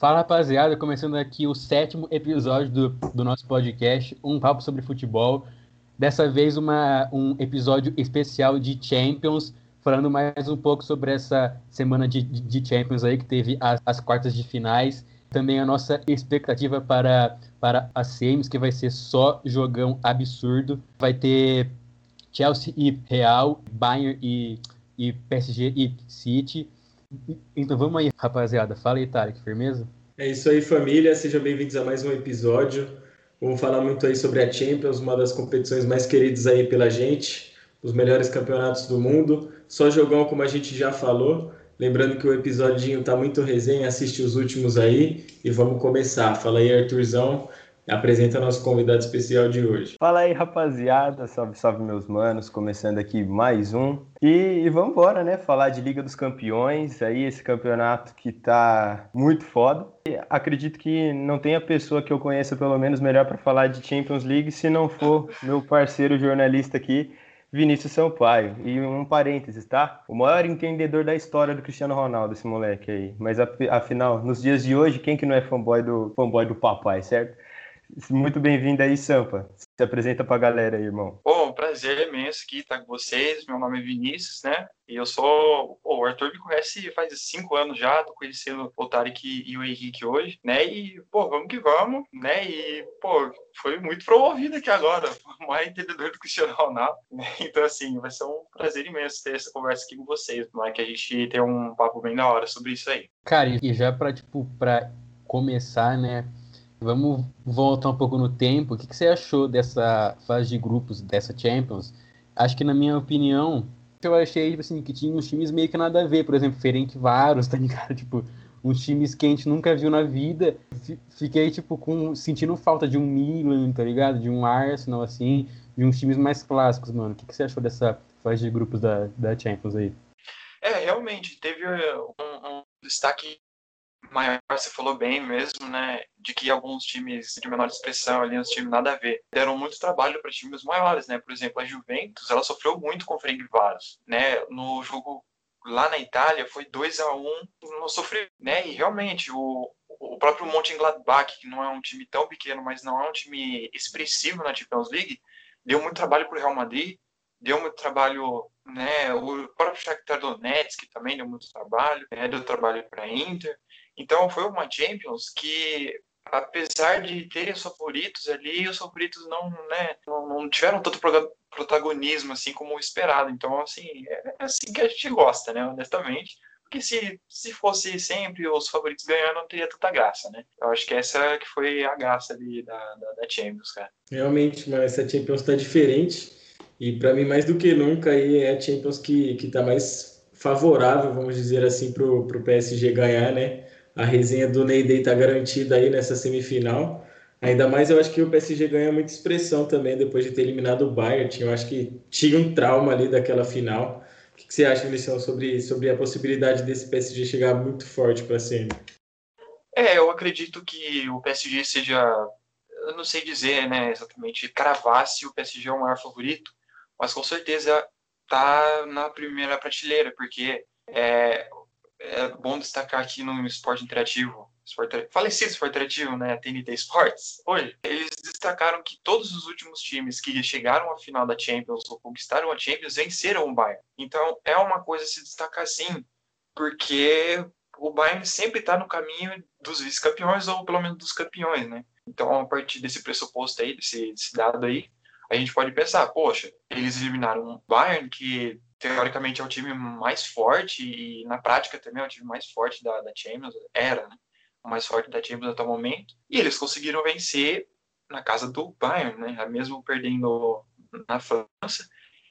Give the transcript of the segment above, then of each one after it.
Fala rapaziada, começando aqui o sétimo episódio do, do nosso podcast, Um Papo sobre Futebol. Dessa vez, uma, um episódio especial de Champions, falando mais um pouco sobre essa semana de, de Champions aí, que teve as, as quartas de finais. Também a nossa expectativa para, para as semis, que vai ser só jogão absurdo. Vai ter Chelsea e Real, Bayern e, e PSG e City. Então vamos aí, rapaziada. Fala aí, Tarek, firmeza? É isso aí, família. Sejam bem-vindos a mais um episódio. Vamos falar muito aí sobre a Champions, uma das competições mais queridas aí pela gente, os melhores campeonatos do mundo. Só jogão, como a gente já falou. Lembrando que o episódio tá muito resenha, assiste os últimos aí e vamos começar. Fala aí, Arthurzão apresenta nosso convidado especial de hoje. Fala aí, rapaziada. Salve, salve, meus manos. Começando aqui mais um. E, e vamos embora, né? Falar de Liga dos Campeões. Aí, esse campeonato que tá muito foda. E acredito que não tenha pessoa que eu conheça, pelo menos, melhor para falar de Champions League se não for meu parceiro jornalista aqui. Vinícius Sampaio. E um parênteses, tá? O maior entendedor da história do Cristiano Ronaldo, esse moleque aí. Mas afinal, nos dias de hoje, quem que não é fanboy do, fanboy do papai, certo? Muito bem-vindo aí, Sampa. Se apresenta pra galera aí, irmão. Bom, prazer imenso aqui estar com vocês. Meu nome é Vinícius, né? E eu sou. Pô, o Arthur me conhece faz cinco anos já, tô conhecendo o Tarek e o Henrique hoje, né? E, pô, vamos que vamos, né? E, pô, foi muito promovido aqui agora, o maior entendedor do Cristiano Ronaldo. Né? Então, assim, vai ser um prazer imenso ter essa conversa aqui com vocês, é que a gente tem um papo bem da hora sobre isso aí. Cara, e já pra, tipo, pra começar, né? Vamos voltar um pouco no tempo. O que, que você achou dessa fase de grupos, dessa Champions? Acho que, na minha opinião, eu achei tipo assim, que tinha uns times meio que nada a ver. Por exemplo, Ferenc Varos, tá ligado? Tipo, uns times que a gente nunca viu na vida. Fiquei, tipo, com, sentindo falta de um Milan, tá ligado? De um Arsenal, assim, de uns times mais clássicos, mano. O que, que você achou dessa fase de grupos da, da Champions aí? É, realmente, teve um, um destaque maior, você falou bem mesmo, né? De que alguns times de menor expressão ali, os times nada a ver, deram muito trabalho para times maiores, né? Por exemplo, a Juventus, ela sofreu muito com o Ferencváros, né? No jogo lá na Itália foi 2 a 1 um, não sofreu, né? E realmente o, o próprio Mönchengladbach, que não é um time tão pequeno, mas não é um time expressivo na Champions League, deu muito trabalho para o Real Madrid, deu muito trabalho, né? O próprio Shakhtar Donetsk também deu muito trabalho, né? deu trabalho para a Inter. Então foi uma Champions que, apesar de terem os favoritos ali, os favoritos não, né, não, não tiveram tanto protagonismo assim como esperado. Então, assim, é assim que a gente gosta, né, honestamente. Porque se, se fosse sempre os favoritos ganhando, não teria tanta graça, né? Eu acho que essa que foi a graça ali da, da, da Champions, cara. Realmente, mas essa Champions está diferente. E para mim, mais do que nunca, aí é a Champions que, que tá mais favorável, vamos dizer assim, para o PSG ganhar, né? A resenha do Ney está garantida aí nessa semifinal. Ainda mais eu acho que o PSG ganha muita expressão também depois de ter eliminado o Bayern. Eu acho que tinha um trauma ali daquela final. O que, você acha, Vinicius, sobre, sobre a possibilidade desse PSG chegar muito forte para a semi? É, eu acredito que o PSG seja, eu não sei dizer, né, exatamente, cravar se o PSG é o maior favorito, mas com certeza tá na primeira prateleira, porque é, é bom destacar aqui no esporte interativo, esporte, falecido esporte interativo, né, TNT Sports, hoje, eles destacaram que todos os últimos times que chegaram à final da Champions ou conquistaram a Champions venceram o Bayern. Então, é uma coisa a se destacar sim, porque o Bayern sempre está no caminho dos vice-campeões ou pelo menos dos campeões, né? Então, a partir desse pressuposto aí, desse, desse dado aí, a gente pode pensar, poxa, eles eliminaram o Bayern, que teoricamente é o time mais forte e na prática também é o time mais forte da, da Champions, era, né? O mais forte da Champions até o momento. E eles conseguiram vencer na casa do Bayern, né? Mesmo perdendo na França,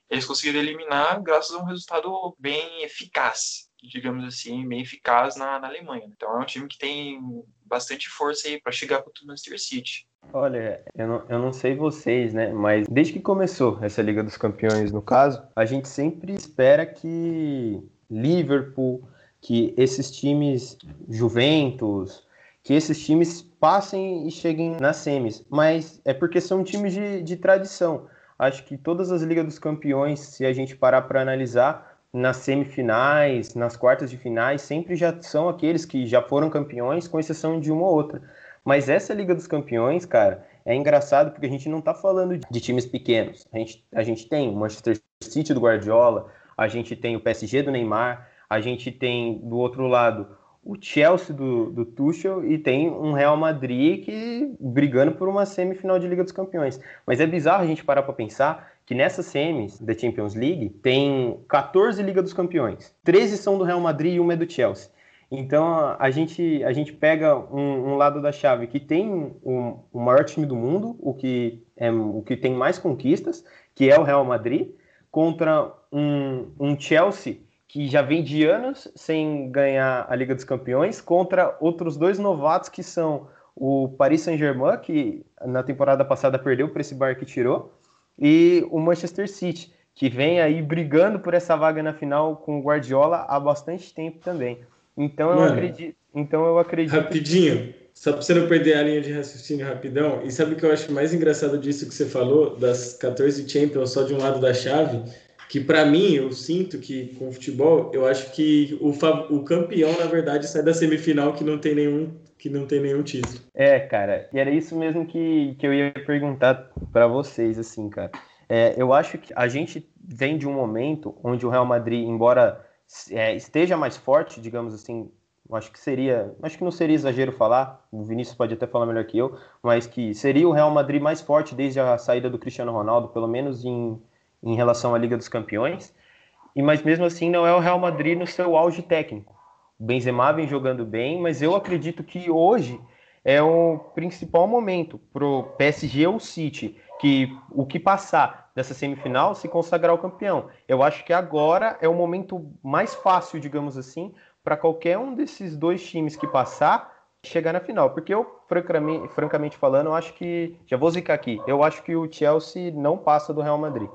eles conseguiram eliminar graças a um resultado bem eficaz, digamos assim, bem eficaz na, na Alemanha. Então é um time que tem bastante força aí para chegar para o Manchester City. Olha, eu não, eu não sei vocês, né? Mas desde que começou essa Liga dos Campeões, no caso, a gente sempre espera que Liverpool, que esses times, Juventus, que esses times passem e cheguem nas semis. Mas é porque são times de, de tradição. Acho que todas as Ligas dos Campeões, se a gente parar para analisar, nas semifinais, nas quartas de finais, sempre já são aqueles que já foram campeões, com exceção de uma ou outra. Mas essa Liga dos Campeões, cara, é engraçado porque a gente não está falando de times pequenos. A gente, a gente tem o Manchester City do Guardiola, a gente tem o PSG do Neymar, a gente tem do outro lado o Chelsea do, do Tuchel e tem um Real Madrid que brigando por uma semifinal de Liga dos Campeões. Mas é bizarro a gente parar para pensar que nessas semis da Champions League tem 14 Liga dos Campeões. 13 são do Real Madrid e uma é do Chelsea. Então a gente, a gente pega um, um lado da chave que tem um, o maior time do mundo, o que, é, o que tem mais conquistas, que é o Real Madrid, contra um, um Chelsea que já vem de anos sem ganhar a Liga dos Campeões, contra outros dois novatos que são o Paris Saint-Germain, que na temporada passada perdeu para esse bar que tirou, e o Manchester City, que vem aí brigando por essa vaga na final com o Guardiola há bastante tempo também. Então eu acredito. Então eu acredito. Rapidinho, só para você não perder a linha de raciocínio rapidão. E sabe o que eu acho mais engraçado disso que você falou, das 14 Champions só de um lado da chave? Que para mim, eu sinto que com o futebol, eu acho que o, o campeão, na verdade, sai da semifinal que não tem nenhum que não tem nenhum título. É, cara, e era isso mesmo que, que eu ia perguntar para vocês, assim, cara. É, eu acho que a gente vem de um momento onde o Real Madrid, embora é, esteja mais forte, digamos assim, acho que seria, acho que não seria exagero falar, o Vinícius pode até falar melhor que eu, mas que seria o Real Madrid mais forte desde a saída do Cristiano Ronaldo, pelo menos em, em relação à Liga dos Campeões. E mas mesmo assim não é o Real Madrid no seu auge técnico. O Benzema vem jogando bem, mas eu acredito que hoje é o principal momento para o PSG ou City, que o que passar dessa semifinal se consagrar o campeão. Eu acho que agora é o momento mais fácil, digamos assim, para qualquer um desses dois times que passar chegar na final. Porque eu, francamente, francamente falando, eu acho que. Já vou zicar aqui. Eu acho que o Chelsea não passa do Real Madrid.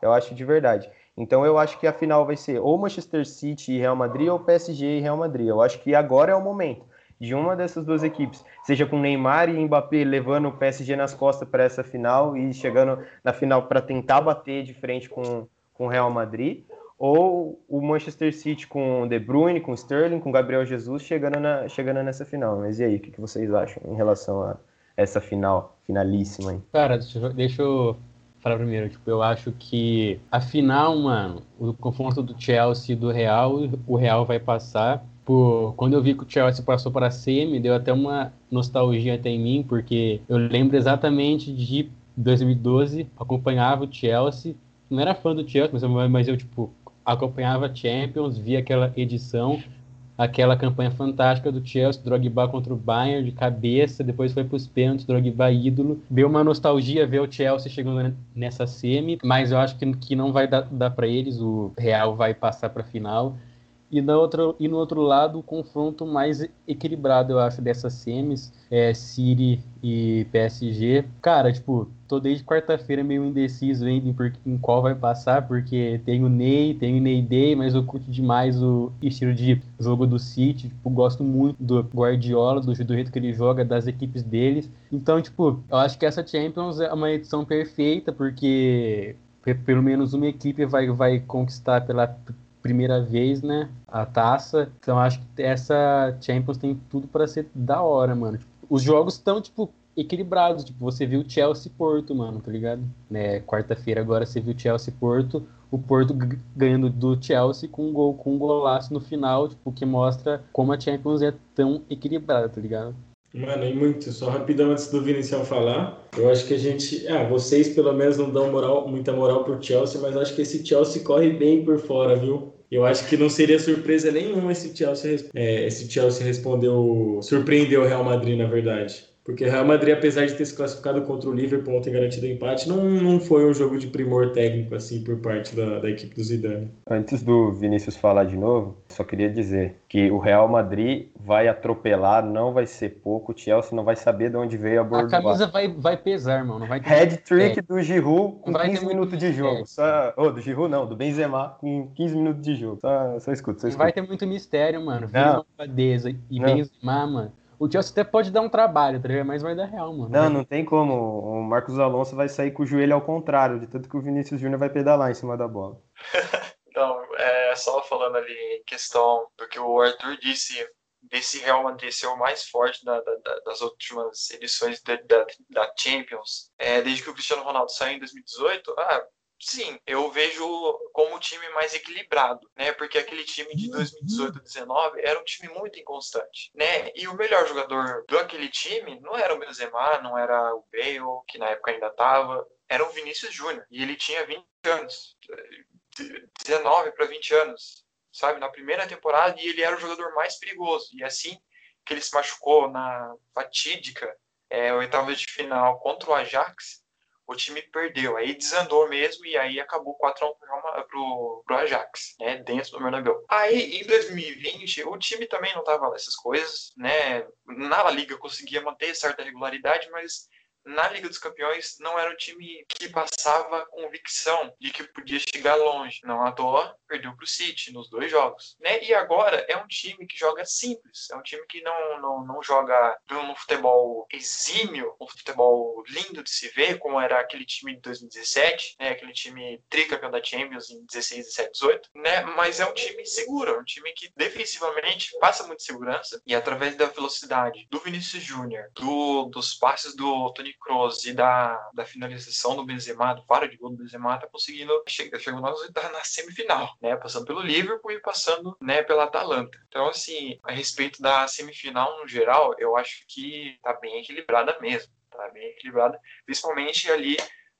Eu acho de verdade. Então eu acho que a final vai ser ou Manchester City e Real Madrid ou PSG e Real Madrid. Eu acho que agora é o momento de uma dessas duas equipes, seja com Neymar e Mbappé levando o PSG nas costas para essa final e chegando na final para tentar bater de frente com o Real Madrid, ou o Manchester City com De Bruyne, com Sterling, com Gabriel Jesus chegando, na, chegando nessa final. Mas e aí, o que, que vocês acham em relação a essa final, finalíssima? Hein? Cara, deixa eu falar primeiro, tipo, eu acho que a final, mano, o confronto do Chelsea e do Real, o Real vai passar. Por, quando eu vi que o Chelsea passou para a semi, deu até uma nostalgia até em mim, porque eu lembro exatamente de 2012, acompanhava o Chelsea, não era fã do Chelsea, mas, mas eu, tipo, acompanhava Champions, via aquela edição, aquela campanha fantástica do Chelsea, Drogba contra o Bayern de cabeça, depois foi para os pênaltis, Drogba ídolo. Deu uma nostalgia ver o Chelsea chegando nessa semi, mas eu acho que, que não vai dar, dar para eles, o Real vai passar para a final. E, outra, e no outro lado, o confronto mais equilibrado, eu acho, dessas semis, é City e PSG. Cara, tipo, tô desde quarta-feira meio indeciso em, em, em, qual vai passar, porque tem o Ney, tem o Ney Day, mas eu curto demais o estilo de jogo do City. Tipo, gosto muito do Guardiola, do, do jeito que ele joga, das equipes deles. Então, tipo, eu acho que essa Champions é uma edição perfeita, porque pelo menos uma equipe vai, vai conquistar pela primeira vez, né? A taça. Então acho que essa Champions tem tudo para ser da hora, mano. Tipo, os jogos estão, tipo, equilibrados. Tipo, você viu Chelsea Porto, mano, tá ligado? Né, Quarta-feira agora você viu Chelsea Porto. O Porto ganhando do Chelsea com um gol, com um golaço no final, tipo, que mostra como a Champions é tão equilibrada, tá ligado? Mano, e muito, só rapidão antes do Vinicius falar, eu acho que a gente, ah, vocês pelo menos não dão moral, muita moral pro Chelsea, mas acho que esse Chelsea corre bem por fora, viu? Eu acho que não seria surpresa nenhuma esse Chelsea, é, esse Chelsea respondeu, surpreendeu o Real Madrid, na verdade. Porque o Real Madrid, apesar de ter se classificado contra o Liverpool ontem garantido empate, não, não foi um jogo de primor técnico assim por parte da, da equipe do Zidane. Antes do Vinícius falar de novo, só queria dizer que o Real Madrid vai atropelar, não vai ser pouco, o Chelsea não vai saber de onde veio a bordo. A camisa vai, vai pesar, irmão, não vai ter... Head trick é. do Giroud com 15 minutos de jogo. É. Só... Oh, do Giroud não, do Benzema com 15 minutos de jogo. Só, só escuta, só escuta. Vai ter muito mistério, mano. Vira uma e não. Benzema, mano o Chelsea até pode dar um trabalho, tá ligado? Mas vai dar real, mano. Não, não tem como. O Marcos Alonso vai sair com o joelho ao contrário, de tanto que o Vinícius Júnior vai pedalar em cima da bola. não, é, só falando ali questão do que o Arthur disse desse Real Madrid ser o mais forte da, da, das últimas edições da, da Champions, é, desde que o Cristiano Ronaldo saiu em 2018, ah, sim, eu vejo como um time mais equilibrado, né? Porque aquele time de 2018 19 era um time muito inconstante, né? E o melhor jogador do aquele time não era o Benzema, não era o Bale, que na época ainda estava, era o Vinícius Júnior, e ele tinha 20 anos, 19 para 20 anos, sabe? Na primeira temporada, e ele era o jogador mais perigoso. E assim que ele se machucou na fatídica é, oitava de final contra o Ajax, o time perdeu. Aí desandou mesmo e aí acabou 4x1 pro, pro Ajax, né? Dentro do Bernabéu. Aí em 2020 o time também não tava nessas coisas, né? Na Liga conseguia manter certa regularidade, mas na Liga dos Campeões não era um time que passava convicção de que podia chegar longe. Não à toa, perdeu para o City nos dois jogos. Né? E agora é um time que joga simples, é um time que não, não, não joga um futebol exímio, um futebol lindo de se ver, como era aquele time de 2017, né? aquele time tricampeão da Champions em 16, 17, 18, né? mas é um time seguro, é um time que defensivamente passa muita segurança e através da velocidade do Vinícius Júnior, do, dos passes do Toni Kroos e da, da finalização do Benzema, do faro de gol do Benzema, tá conseguindo chegar, chegou na, na semifinal, né? Passando pelo Liverpool e passando, né, pela Atalanta. Então, assim, a respeito da semifinal no geral, eu acho que tá bem equilibrada mesmo, tá bem equilibrada, principalmente ali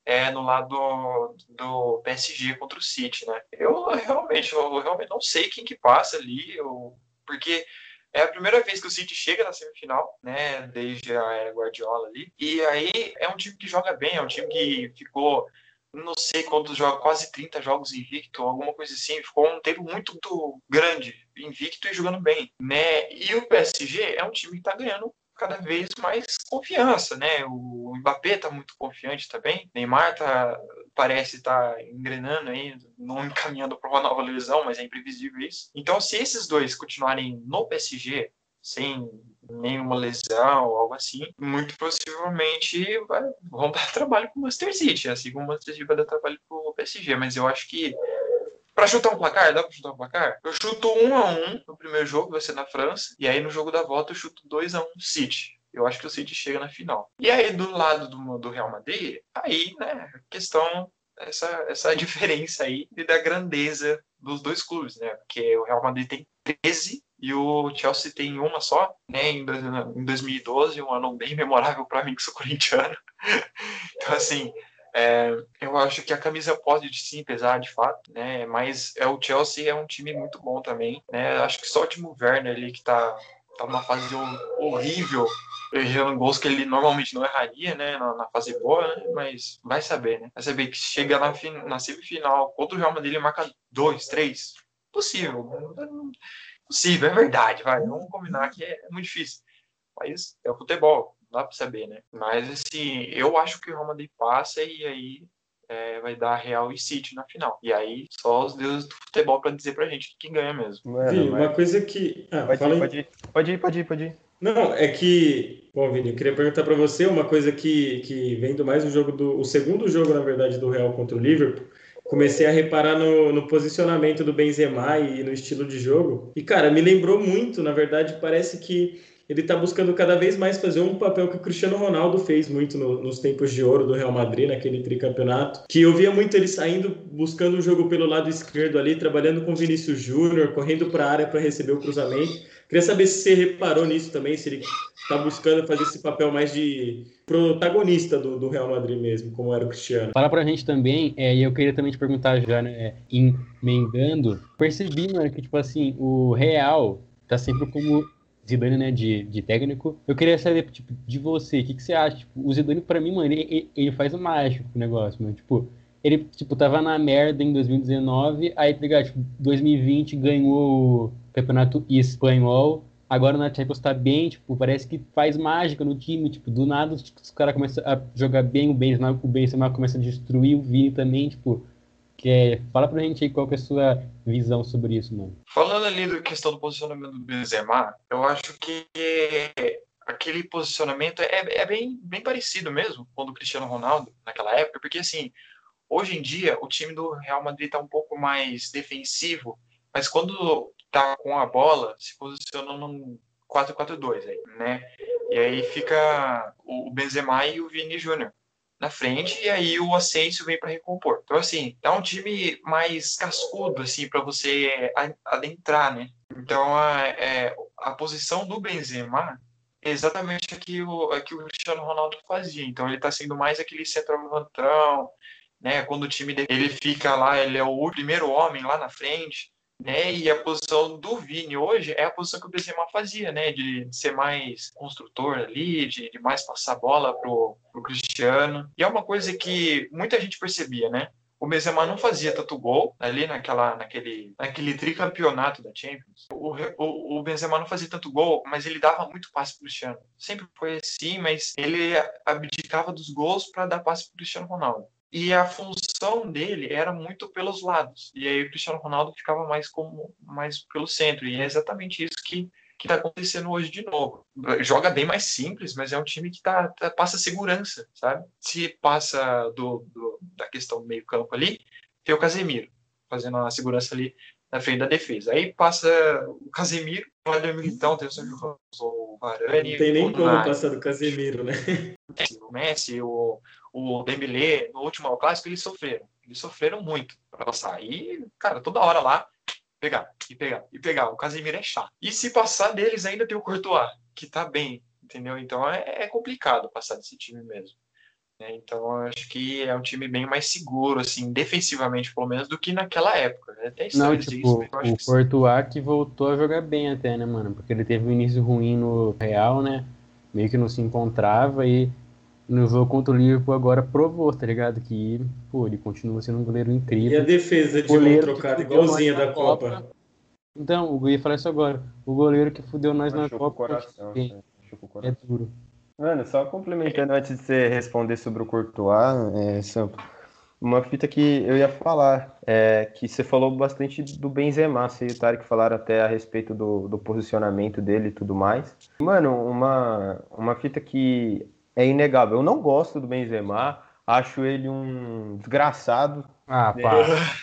é, no lado do, do, PSG contra o City, né? Eu realmente, eu realmente não sei quem que passa ali, eu, porque é a primeira vez que o City chega na semifinal, né? Desde a era Guardiola ali. E aí é um time que joga bem, é um time que ficou não sei quantos jogos, quase 30 jogos invicto, alguma coisa assim. Ficou um tempo muito, muito grande, invicto e jogando bem, né? E o PSG é um time que tá ganhando cada vez mais confiança, né? O Mbappé tá muito confiante também. Neymar tá, parece estar tá engrenando aí, não encaminhando para uma nova lesão, mas é imprevisível isso. Então, se esses dois continuarem no PSG, sem nenhuma lesão ou algo assim, muito possivelmente vai, vão dar trabalho para o Manchester City, assim como o Manchester City vai dar trabalho para o PSG, mas eu acho que para chutar um placar, dá para chutar um placar? Eu chuto 1 a 1 no primeiro jogo, vai ser na França, e aí no jogo da volta eu chuto 2 a 1 no City. Eu acho que o City chega na final. E aí do lado do, do Real Madrid, aí, né, questão essa essa diferença aí da grandeza dos dois clubes, né? Porque o Real Madrid tem 13 e o Chelsea tem uma só, né? Em 2012, um ano bem memorável para mim que sou corintiano. então assim, é, eu acho que a camisa pode sim pesar de fato, né? Mas é o Chelsea é um time muito bom também, né? Acho que só o Timo Werner ali que tá tá numa fase horrível, errando gols que ele normalmente não erraria, né? Na, na, fase boa, né? Mas vai saber, né? Vai saber que chega na, na semifinal contra o Real Madrid ele marca dois, três, possível, possível, é verdade, vai. Vamos combinar que é muito difícil. Mas é o futebol, dá para saber, né? Mas assim, eu acho que o Real Madrid passa e aí é, vai dar Real e City na final. E aí, só os deuses do futebol para dizer pra gente quem ganha mesmo. Mano, Vini, mas... uma coisa que. Ah, pode, ir, pode, ir, pode ir, pode ir, pode ir. Não, é que. Bom, Vini, eu queria perguntar para você uma coisa que, que vendo mais o jogo do. O segundo jogo, na verdade, do Real contra o Liverpool. Comecei a reparar no, no posicionamento do Benzema e no estilo de jogo. E, cara, me lembrou muito, na verdade, parece que ele está buscando cada vez mais fazer um papel que o Cristiano Ronaldo fez muito no, nos tempos de ouro do Real Madrid, naquele tricampeonato, que eu via muito ele saindo, buscando o jogo pelo lado esquerdo ali, trabalhando com Vinícius Júnior, correndo para a área para receber o cruzamento. Queria saber se você reparou nisso também, se ele está buscando fazer esse papel mais de protagonista do, do, Real Madrid mesmo, como era o Cristiano. Fala pra gente também, é, e eu queria também te perguntar já, né, emendando, percebi, mano, que, tipo assim, o Real tá sempre como Zidane, né, de, de técnico. Eu queria saber, tipo, de você, o que, que você acha? Tipo, o Zidane, pra mim, mano, ele, ele faz o mágico o negócio, mano. Tipo, ele, tipo, tava na merda em 2019, aí, tá ligado? Tipo, 2020 ganhou campeonato espanhol, agora na Champions tá bem, tipo, parece que faz mágica no time, tipo, do nada tipo, os caras começam a jogar bem, o Benzema, o Benzema começa a destruir o Vini também, tipo, que é, fala pra gente aí qual que é a sua visão sobre isso, mano. Falando ali da questão do posicionamento do Benzema, eu acho que aquele posicionamento é, é bem, bem parecido mesmo com o do Cristiano Ronaldo naquela época, porque assim, hoje em dia o time do Real Madrid tá um pouco mais defensivo mas quando tá com a bola, se posiciona num 4-4-2 aí, né? E aí fica o Benzema e o Vini Júnior na frente e aí o Asensio vem para recompor. Então assim, é um time mais cascudo assim para você adentrar, né? Então a, é, a posição do Benzema é exatamente aquilo que o Cristiano Ronaldo fazia. Então ele está sendo mais aquele centroavantão, né? Quando o time dele ele fica lá, ele é o primeiro homem lá na frente né? E a posição do Vini hoje é a posição que o Benzema fazia, né? De, ser mais construtor ali, de, de mais passar bola pro, pro Cristiano. E é uma coisa que muita gente percebia, né? O Benzema não fazia tanto gol ali naquela, naquele, naquele tricampeonato da Champions. O, o, o Benzema não fazia tanto gol, mas ele dava muito passe pro Cristiano. Sempre foi assim, mas ele abdicava dos gols para dar passe pro Cristiano Ronaldo e a função dele era muito pelos lados. E aí o Cristiano Ronaldo ficava mais como mais pelo centro. E é exatamente isso que que está acontecendo hoje de novo. Joga bem mais simples, mas é um time que tá, tá passa segurança, sabe? Se passa do, do, da questão do meio campo ali, tem o Casemiro fazendo a segurança ali na frente da defesa. Aí passa o Casemiro, o Ademir Militão, tem o Sérgio Ramos, o Varane... Não tem nem como passar do Casemiro, né? O Messi, o, o Dembélé, no último clássico, eles sofreram. Eles sofreram muito para passar. E, cara, toda hora lá, pegar, e pegar, e pegar. O Casemiro é chato. E se passar deles, ainda tem o Courtois, que tá bem, entendeu? Então é, é complicado passar desse time mesmo. Né? Então acho que é um time bem mais seguro, assim, defensivamente, pelo menos, do que naquela época. É até Não, tipo, isso, o que Courtois que voltou a jogar bem até, né, mano? Porque ele teve um início ruim no Real, né? Meio que não se encontrava e no jogo contra o Liverpool agora provou, tá ligado? Que, pô, ele continua sendo um goleiro incrível. E a defesa de mão trocada igualzinha da Copa. Copa. Então, o ia falar isso agora. O goleiro que fudeu nós na Copa. Coração, é, é duro. Mano, só complementando antes de você responder sobre o Courtois, é, Sampo, uma fita que eu ia falar, é que você falou bastante do Benzema, você e o Tarek falaram até a respeito do, do posicionamento dele e tudo mais. Mano, uma, uma fita que é inegável. Eu não gosto do Benzema, acho ele um desgraçado. Ah, pá.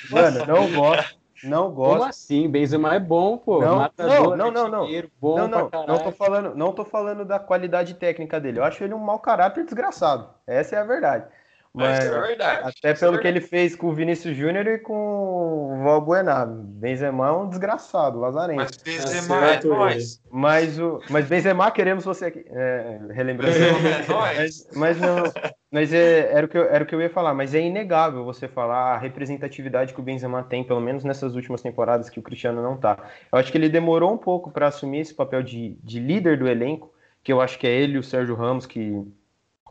Mano, não gosto. Não gosto. Como assim? Benzema é bom, pô. Não, Matador, não, não, não. Bom não, não, não tô falando, não tô falando da qualidade técnica dele. Eu acho ele um mau caráter desgraçado. Essa é a verdade. Mas, Mas é verdade. Até pelo é que ele fez com o Vinícius Júnior e com o Valbuena. Benzema é um desgraçado, lazarento. Mas Benzema é, é nós. Mas, o, mas Benzema queremos você aqui. É, relembrando. É mas, mas não. Mas é, era, o que eu, era o que eu ia falar, mas é inegável você falar a representatividade que o Benzema tem, pelo menos nessas últimas temporadas que o Cristiano não tá. Eu acho que ele demorou um pouco para assumir esse papel de, de líder do elenco, que eu acho que é ele e o Sérgio Ramos que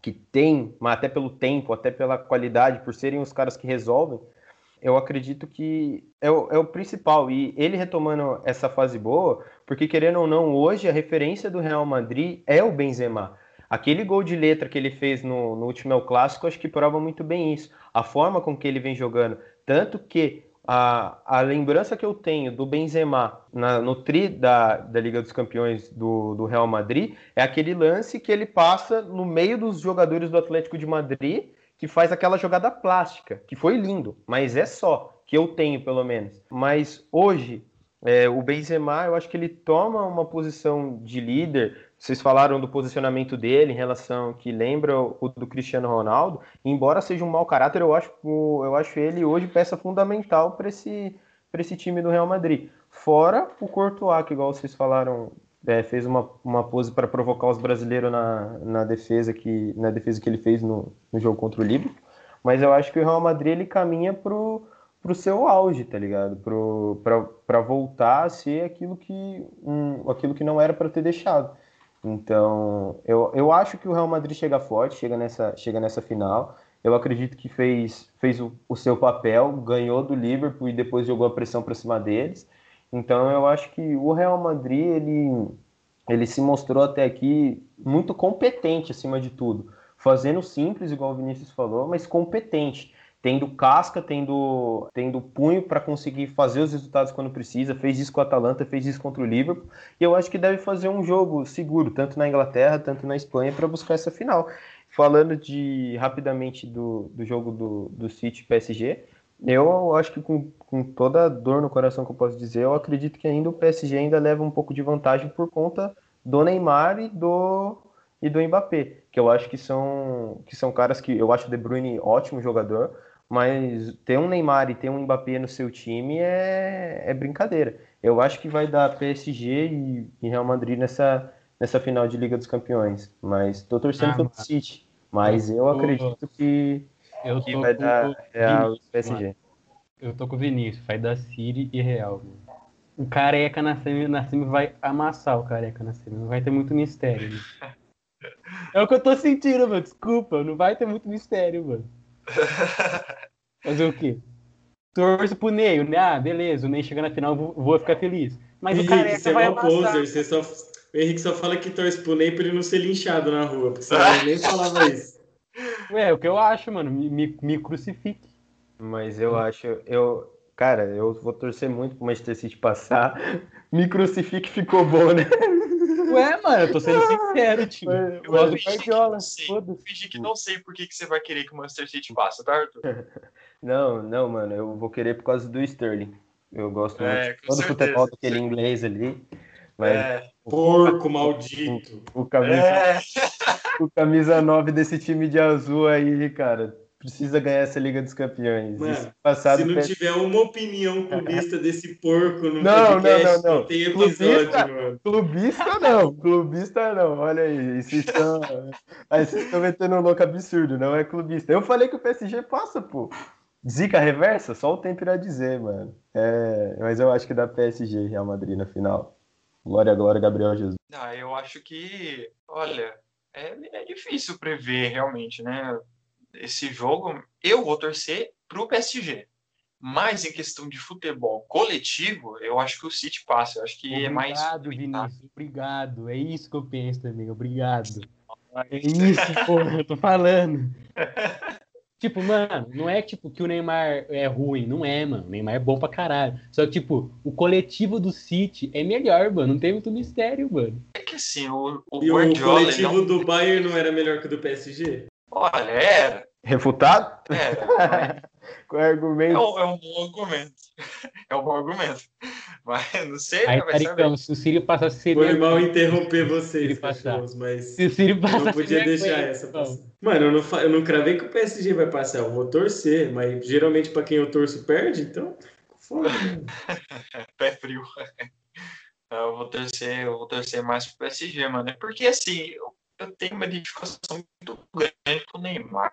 que tem, mas até pelo tempo, até pela qualidade, por serem os caras que resolvem, eu acredito que é o, é o principal. E ele retomando essa fase boa, porque querendo ou não, hoje a referência do Real Madrid é o Benzema. Aquele gol de letra que ele fez no, no último El Clássico, acho que prova muito bem isso. A forma com que ele vem jogando. Tanto que a, a lembrança que eu tenho do Benzema na, no tri da, da Liga dos Campeões do, do Real Madrid é aquele lance que ele passa no meio dos jogadores do Atlético de Madrid, que faz aquela jogada plástica, que foi lindo, mas é só, que eu tenho pelo menos. Mas hoje, é, o Benzema, eu acho que ele toma uma posição de líder, vocês falaram do posicionamento dele em relação que lembra o do Cristiano Ronaldo. Embora seja um mau caráter, eu acho, eu acho ele hoje peça fundamental para esse, esse time do Real Madrid. Fora o Courtois, que igual vocês falaram, é, fez uma, uma pose para provocar os brasileiros na, na, defesa que, na defesa que ele fez no, no jogo contra o Liverpool. Mas eu acho que o Real Madrid ele caminha pro pro seu auge, tá ligado? Para voltar a ser aquilo que, um, aquilo que não era para ter deixado. Então, eu, eu acho que o Real Madrid chega forte, chega nessa, chega nessa final. Eu acredito que fez, fez o, o seu papel, ganhou do Liverpool e depois jogou a pressão para cima deles. Então, eu acho que o Real Madrid ele, ele se mostrou até aqui muito competente acima de tudo, fazendo simples, igual o Vinícius falou, mas competente tendo casca, tendo, tendo punho para conseguir fazer os resultados quando precisa. Fez isso com o Atalanta, fez isso contra o Liverpool. E eu acho que deve fazer um jogo seguro, tanto na Inglaterra, tanto na Espanha, para buscar essa final. Falando de rapidamente do, do jogo do, do City PSG, Eu acho que com, com toda dor no coração que eu posso dizer, eu acredito que ainda o PSG ainda leva um pouco de vantagem por conta do Neymar e do e do Mbappé, que eu acho que são que são caras que eu acho o De Bruyne ótimo jogador, mas ter um Neymar e ter um Mbappé no seu time é, é brincadeira. Eu acho que vai dar PSG e, e Real Madrid nessa nessa final de Liga dos Campeões, mas estou torcendo ah, pelo City, mas eu acredito que, eu que vai dar Real e PSG. Eu tô com o Vinícius, vai dar City e Real. O careca na semi, na semi vai amassar o careca na semi, não vai ter muito mistério. Né? É o que eu tô sentindo, mano. Desculpa, não vai ter muito mistério, mano. Fazer o quê? Torço pro Ney, né? Ah, beleza, o Ney chega na final, vou, vou ficar feliz. Mas Henrique, o careca você vai é poser, você só, o Henrique só fala que torce pro Ney pra ele não ser linchado na rua, porque você nem falava isso. Ué, é o que eu acho, mano, me, me, me crucifique. Mas eu acho, eu, cara, eu vou torcer muito pro Manchester City passar. Me crucifique ficou bom, né? Ué, mano, eu tô sendo sincero, tio. Eu, eu gosto do Guardiola. Fingi que não sei por que, que você vai querer que o Manchester City passe, tá, Arthur? Não, não, mano, eu vou querer por causa do Sterling. Eu gosto é, muito todo o futebol daquele inglês ali. Mas é. Porco maldito. O, o camisa, é. o camisa 9 desse time de azul aí, cara, precisa ganhar essa Liga dos Campeões. Mano, passado, se não tiver uma opinião clubista desse porco no não, podcast, não, não, não. tem episódio, clubista, mano. Clubista não, clubista não. Olha aí, vocês estão, aí vocês estão metendo um louco absurdo, não é clubista. Eu falei que o PSG passa, pô. Zica reversa? Só o tempo irá dizer, mano. É, mas eu acho que dá PSG Real Madrid na final. Glória, glória, Gabriel Jesus. Ah, eu acho que, olha, é, é difícil prever realmente, né? Esse jogo, eu vou torcer pro PSG. Mas em questão de futebol coletivo, eu acho que o City passa. Eu acho que obrigado, é mais. Obrigado, Vinícius. Obrigado. É isso que eu penso também. Obrigado. É isso, porra, eu tô falando. Tipo, mano, não é tipo que o Neymar é ruim, não é, mano. O Neymar é bom pra caralho. Só que, tipo, o coletivo do City é melhor, mano. Não tem muito mistério, mano. É que assim, o, o E Guardiola, o coletivo não... do Bayern não era melhor que o do PSG? Olha, era. Refutado? Era. Com argumento. É um, é um bom argumento. É um bom argumento. Mas não sei, Aí, né? Caricão, se o Sírio passar, seria. Foi mal interromper vocês, cachorros, mas. Se o Sírio passar, não podia deixar essa passar. Mano, eu não, eu não cravei que o PSG vai passar, eu vou torcer, mas geralmente para quem eu torço perde, então. Foda. Pé frio. Eu vou torcer, eu vou torcer mais pro PSG, mano. Porque assim, eu, eu tenho uma identificação muito grande com o Neymar,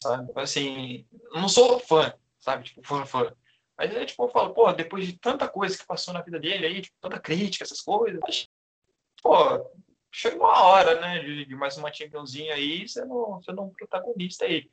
sabe? Assim, não sou fã, sabe? Tipo, fã, fã. Aí, tipo, eu falo, pô, depois de tanta coisa que passou na vida dele aí, tipo, tanta crítica, essas coisas, mas, pô, chegou a hora, né, de, de mais uma Championzinha aí, você não, você não é um protagonista aí.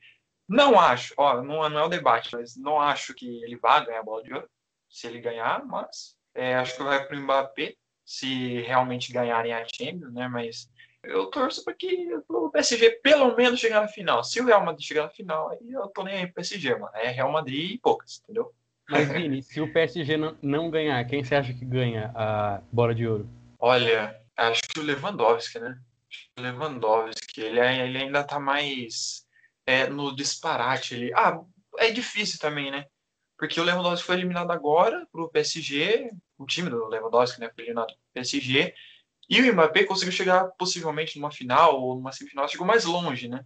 Não acho, ó, não, não é o debate, mas não acho que ele vá ganhar a bola de ouro, se ele ganhar, mas é, acho que vai pro Mbappé, se realmente ganharem a Champions, né, mas eu torço para que o PSG pelo menos chegar na final. Se o Real Madrid chegar na final, aí eu tô nem aí pro PSG, mano. É Real Madrid e poucas, entendeu? Mas, Vini, se o PSG não, ganhar, quem você acha que ganha a bola de ouro? Olha, acho que o Lewandowski, né? O Lewandowski, ele, ele ainda tá mais é, no disparate. Ele... Ah, é difícil também, né? Porque o Lewandowski foi eliminado agora pro PSG, o time do Lewandowski, né? Foi eliminado pro PSG. E o Mbappé conseguiu chegar possivelmente numa final ou numa semifinal, chegou mais longe, né?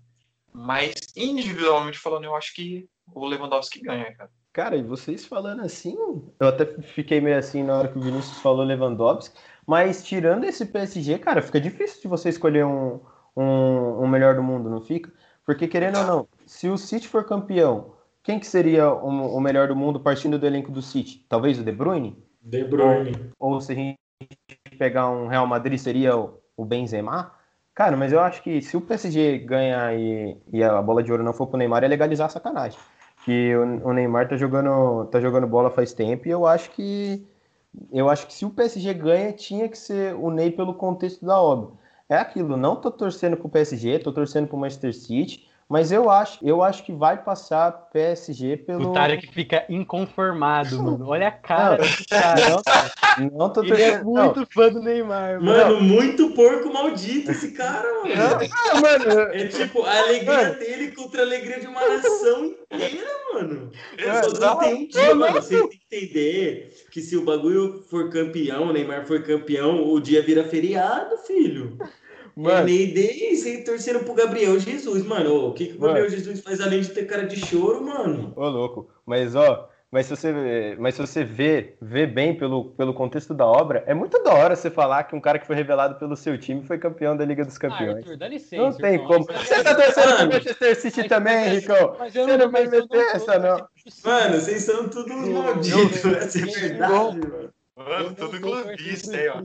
Mas individualmente falando, eu acho que o Lewandowski ganha, cara. Cara, e vocês falando assim, eu até fiquei meio assim na hora que o Vinícius falou Lewandowski, mas tirando esse PSG, cara, fica difícil de você escolher um, um, um melhor do mundo, não fica? Porque querendo ou não, se o City for campeão, quem que seria o, o melhor do mundo partindo do elenco do City? Talvez o De Bruyne? De Bruyne. Ou, ou se a gente pegar um Real Madrid, seria o, o Benzema? Cara, mas eu acho que se o PSG ganhar e, e a bola de ouro não for pro Neymar, é legalizar a sacanagem que o, Neymar tá jogando, tá jogando bola faz tempo e eu acho que eu acho que se o PSG ganha, tinha que ser o Ney pelo contexto da obra. É aquilo, não tô torcendo pro PSG, tô torcendo pro Manchester City, mas eu acho, eu acho que vai passar PSG pelo. O cara que fica inconformado, mano. Olha a cara desse cara. Não, não tô Ele é muito não. fã do Neymar, mano. Mano, muito porco maldito esse cara, mano. Ah, mano. É tipo a alegria mano. dele contra a alegria de uma nação inteira, mano. Exato. Não tem um dia, mano. Você tem que entender que se o bagulho for campeão, o Neymar for campeão, o dia vira feriado, filho. Mano. Nem desde torcendo pro Gabriel Jesus, mano. O que, que o Gabriel mano. Jesus faz além de ter cara de choro, mano? Ô, louco. Mas, ó, mas se você, mas se você vê, vê bem pelo, pelo contexto da obra, é muito da hora você falar que um cara que foi revelado pelo seu time foi campeão da Liga dos Campeões. Ah, Arthur, dá licença, não tem irmão, como. Você tá torcendo pro Manchester City também, Ricão? Você não, não vai meter essa, não. Mano, vocês são tudo malditos. Essa é verdade, mano. Mano, tudo clubista aí, ó.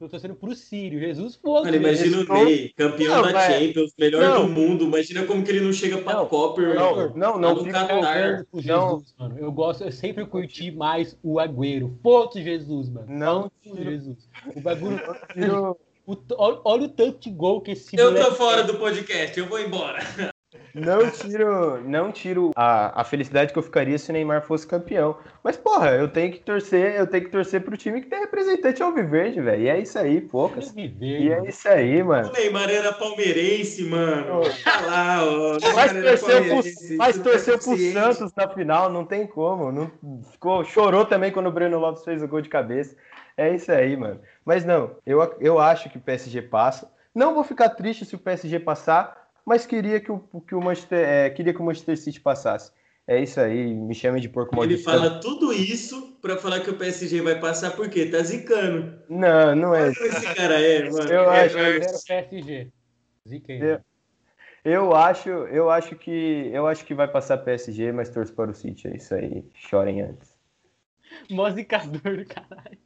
Eu tô sendo pro Sírio. Jesus foda. Mano, imagina o Ney, campeão não, da mas... Champions, melhor não. do mundo. Imagina como que ele não chega pra não, Copa, irmão. Não, não, não. Qatar. Jesus, não. Mano. Eu gosto, eu sempre curti mais o Agüero. Foda Jesus, mano. Não, Jesus. O bagulho. O, olha o tanto de gol que esse Eu tô fora do podcast, eu vou embora. Não tiro, não tiro a, a felicidade que eu ficaria se o Neymar fosse campeão. Mas, porra, eu tenho que torcer, eu tenho que torcer pro time que tem representante alviverde, velho. E é isso aí, poucas. E é isso aí, mano. O Neymar era palmeirense, mano. Olha lá, ó. Mas torceu, pro, mas torceu pro Santos na final, não tem como. Não, ficou, chorou também quando o Breno Lopes fez o gol de cabeça. É isso aí, mano. Mas não, eu, eu acho que o PSG passa. Não vou ficar triste se o PSG passar, mas queria que o, que o, Manchester, é, queria que o Manchester City passasse. É isso aí, me chame de porco maldito. Ele fala tudo isso para falar que o PSG vai passar porque tá zicando. Não, não é. Mas esse cara é, mano. Eu é, acho é, PSG. Ziquei. Eu, eu acho, eu acho que eu acho que vai passar PSG, mas torço para o City, é isso aí. Chorem antes. Mosicador do caralho.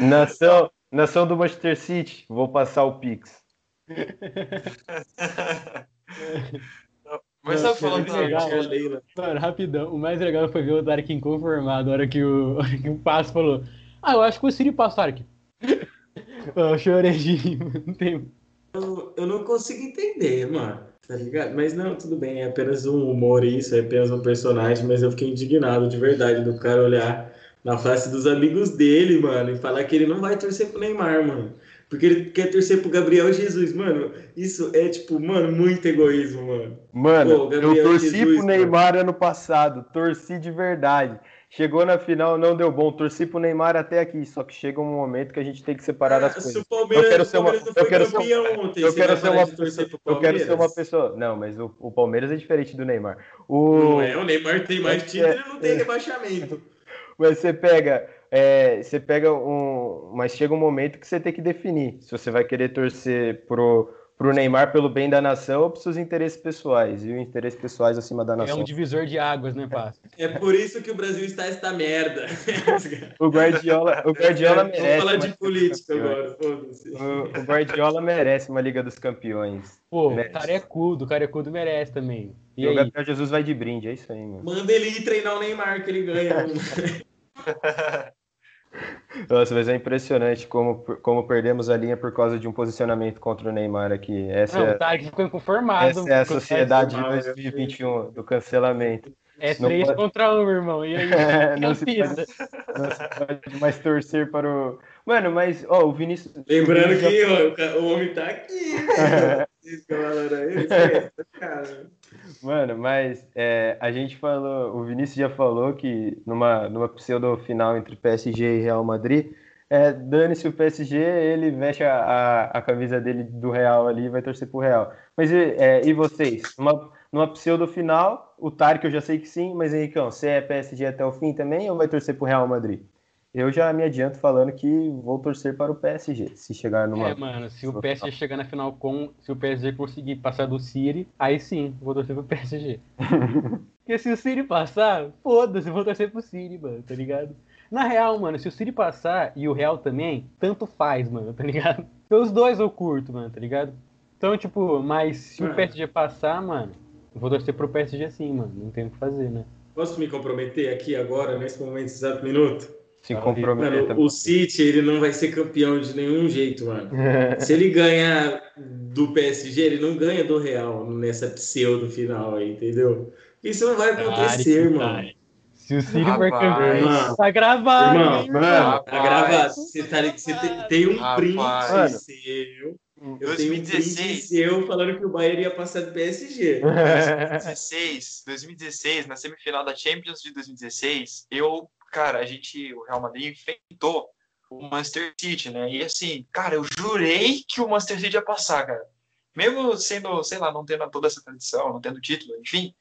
Nação, nação do Manchester City, vou passar o Pix. Mas sabe falando que legal, mano, rapidão. O mais legal foi ver o Tarek inconformado na hora que o, que o Passo falou. Ah, eu acho que o Siri passa, Tarek. eu chorei de não tem. Eu, eu não consigo entender, mano. Tá ligado? Mas não, tudo bem, é apenas um humor isso, é apenas um personagem, mas eu fiquei indignado de verdade do cara olhar na face dos amigos dele, mano, e falar que ele não vai torcer pro Neymar, mano porque ele quer torcer pro Gabriel Jesus. Mano, isso é, tipo, mano, muito egoísmo, mano. Mano, Pô, eu torci Jesus, pro Neymar mano. ano passado, torci de verdade. Chegou na final, não deu bom. Torci pro Neymar até aqui, só que chega um momento que a gente tem que separar as coisas. eu quero ser uma, eu quero ser, ontem, eu quero ser uma, eu quero ser uma pessoa. Não, mas o, o Palmeiras é diferente do Neymar. O, não é, o Neymar tem mais título e não tem é. rebaixamento. Mas você pega é, você pega um. Mas chega um momento que você tem que definir se você vai querer torcer pro, pro Neymar pelo bem da nação ou para seus interesses pessoais. E os interesses pessoais acima da nação. É um divisor de águas, né, Passo? É por isso que o Brasil está esta merda. o Guardiola, o Guardiola merece. Vamos falar de política agora, foda-se. O, o, Guardiola merece uma Liga dos Campeões. Pô, merece. o carecudo, o carecudo merece também. E, e o Gabriel Jesus vai de brinde, é isso aí, mano. Manda ele ir treinar o Neymar que ele ganha. Nossa, mas é impressionante como, como perdemos a linha por causa de um posicionamento contra o Neymar aqui. Essa não, é, tá, ficou inconformado. Essa é a sociedade de 2021, do cancelamento. É três pode... contra um, irmão. E aí, é, não, se pode, não se pode mais torcer para o. Mano, mas, ó, o Vinícius. Lembrando o Vinícius que ó, o homem tá aqui. Né? Mano, mas é, a gente falou, o Vinícius já falou que numa, numa pseudo final entre PSG e Real Madrid, é, dane-se o PSG, ele veste a, a, a, camisa dele do Real ali e vai torcer pro Real. Mas é, e vocês? Numa, numa pseudo final, o Tarek eu já sei que sim, mas Henricão, você é PSG até o fim também ou vai torcer pro Real Madrid? Eu já me adianto falando que vou torcer para o PSG, se chegar numa. É, mano, se o PSG chegar na final com. Se o PSG conseguir passar do City, aí sim, vou torcer pro PSG. Porque se o City passar, foda-se, vou torcer pro City, mano, tá ligado? Na real, mano, se o City passar e o Real também, tanto faz, mano, tá ligado? Porque os dois eu curto, mano, tá ligado? Então, tipo, mas se o PSG passar, mano, eu vou torcer pro PSG sim, mano. Não tem o que fazer, né? Posso me comprometer aqui agora, nesse momento, exato minuto? Se comprometer. Mano, o City, ele não vai ser campeão de nenhum jeito, mano. Se ele ganhar do PSG, ele não ganha do Real nessa pseudo final aí, entendeu? Isso não vai acontecer, mano. Se o City for campeão, tá gravado. Irmão, mano, tá gravado. Você, tá, você tem, tem um print seu Eu 2016. tenho um eu falando que o Bayern ia passar do PSG. 2016, 2016, na semifinal da Champions de 2016, eu, cara, a gente, o Real Madrid enfrentou o Manchester City, né? E assim, cara, eu jurei que o Manchester City ia passar, cara. Mesmo sendo, sei lá, não tendo toda essa tradição, não tendo título, enfim,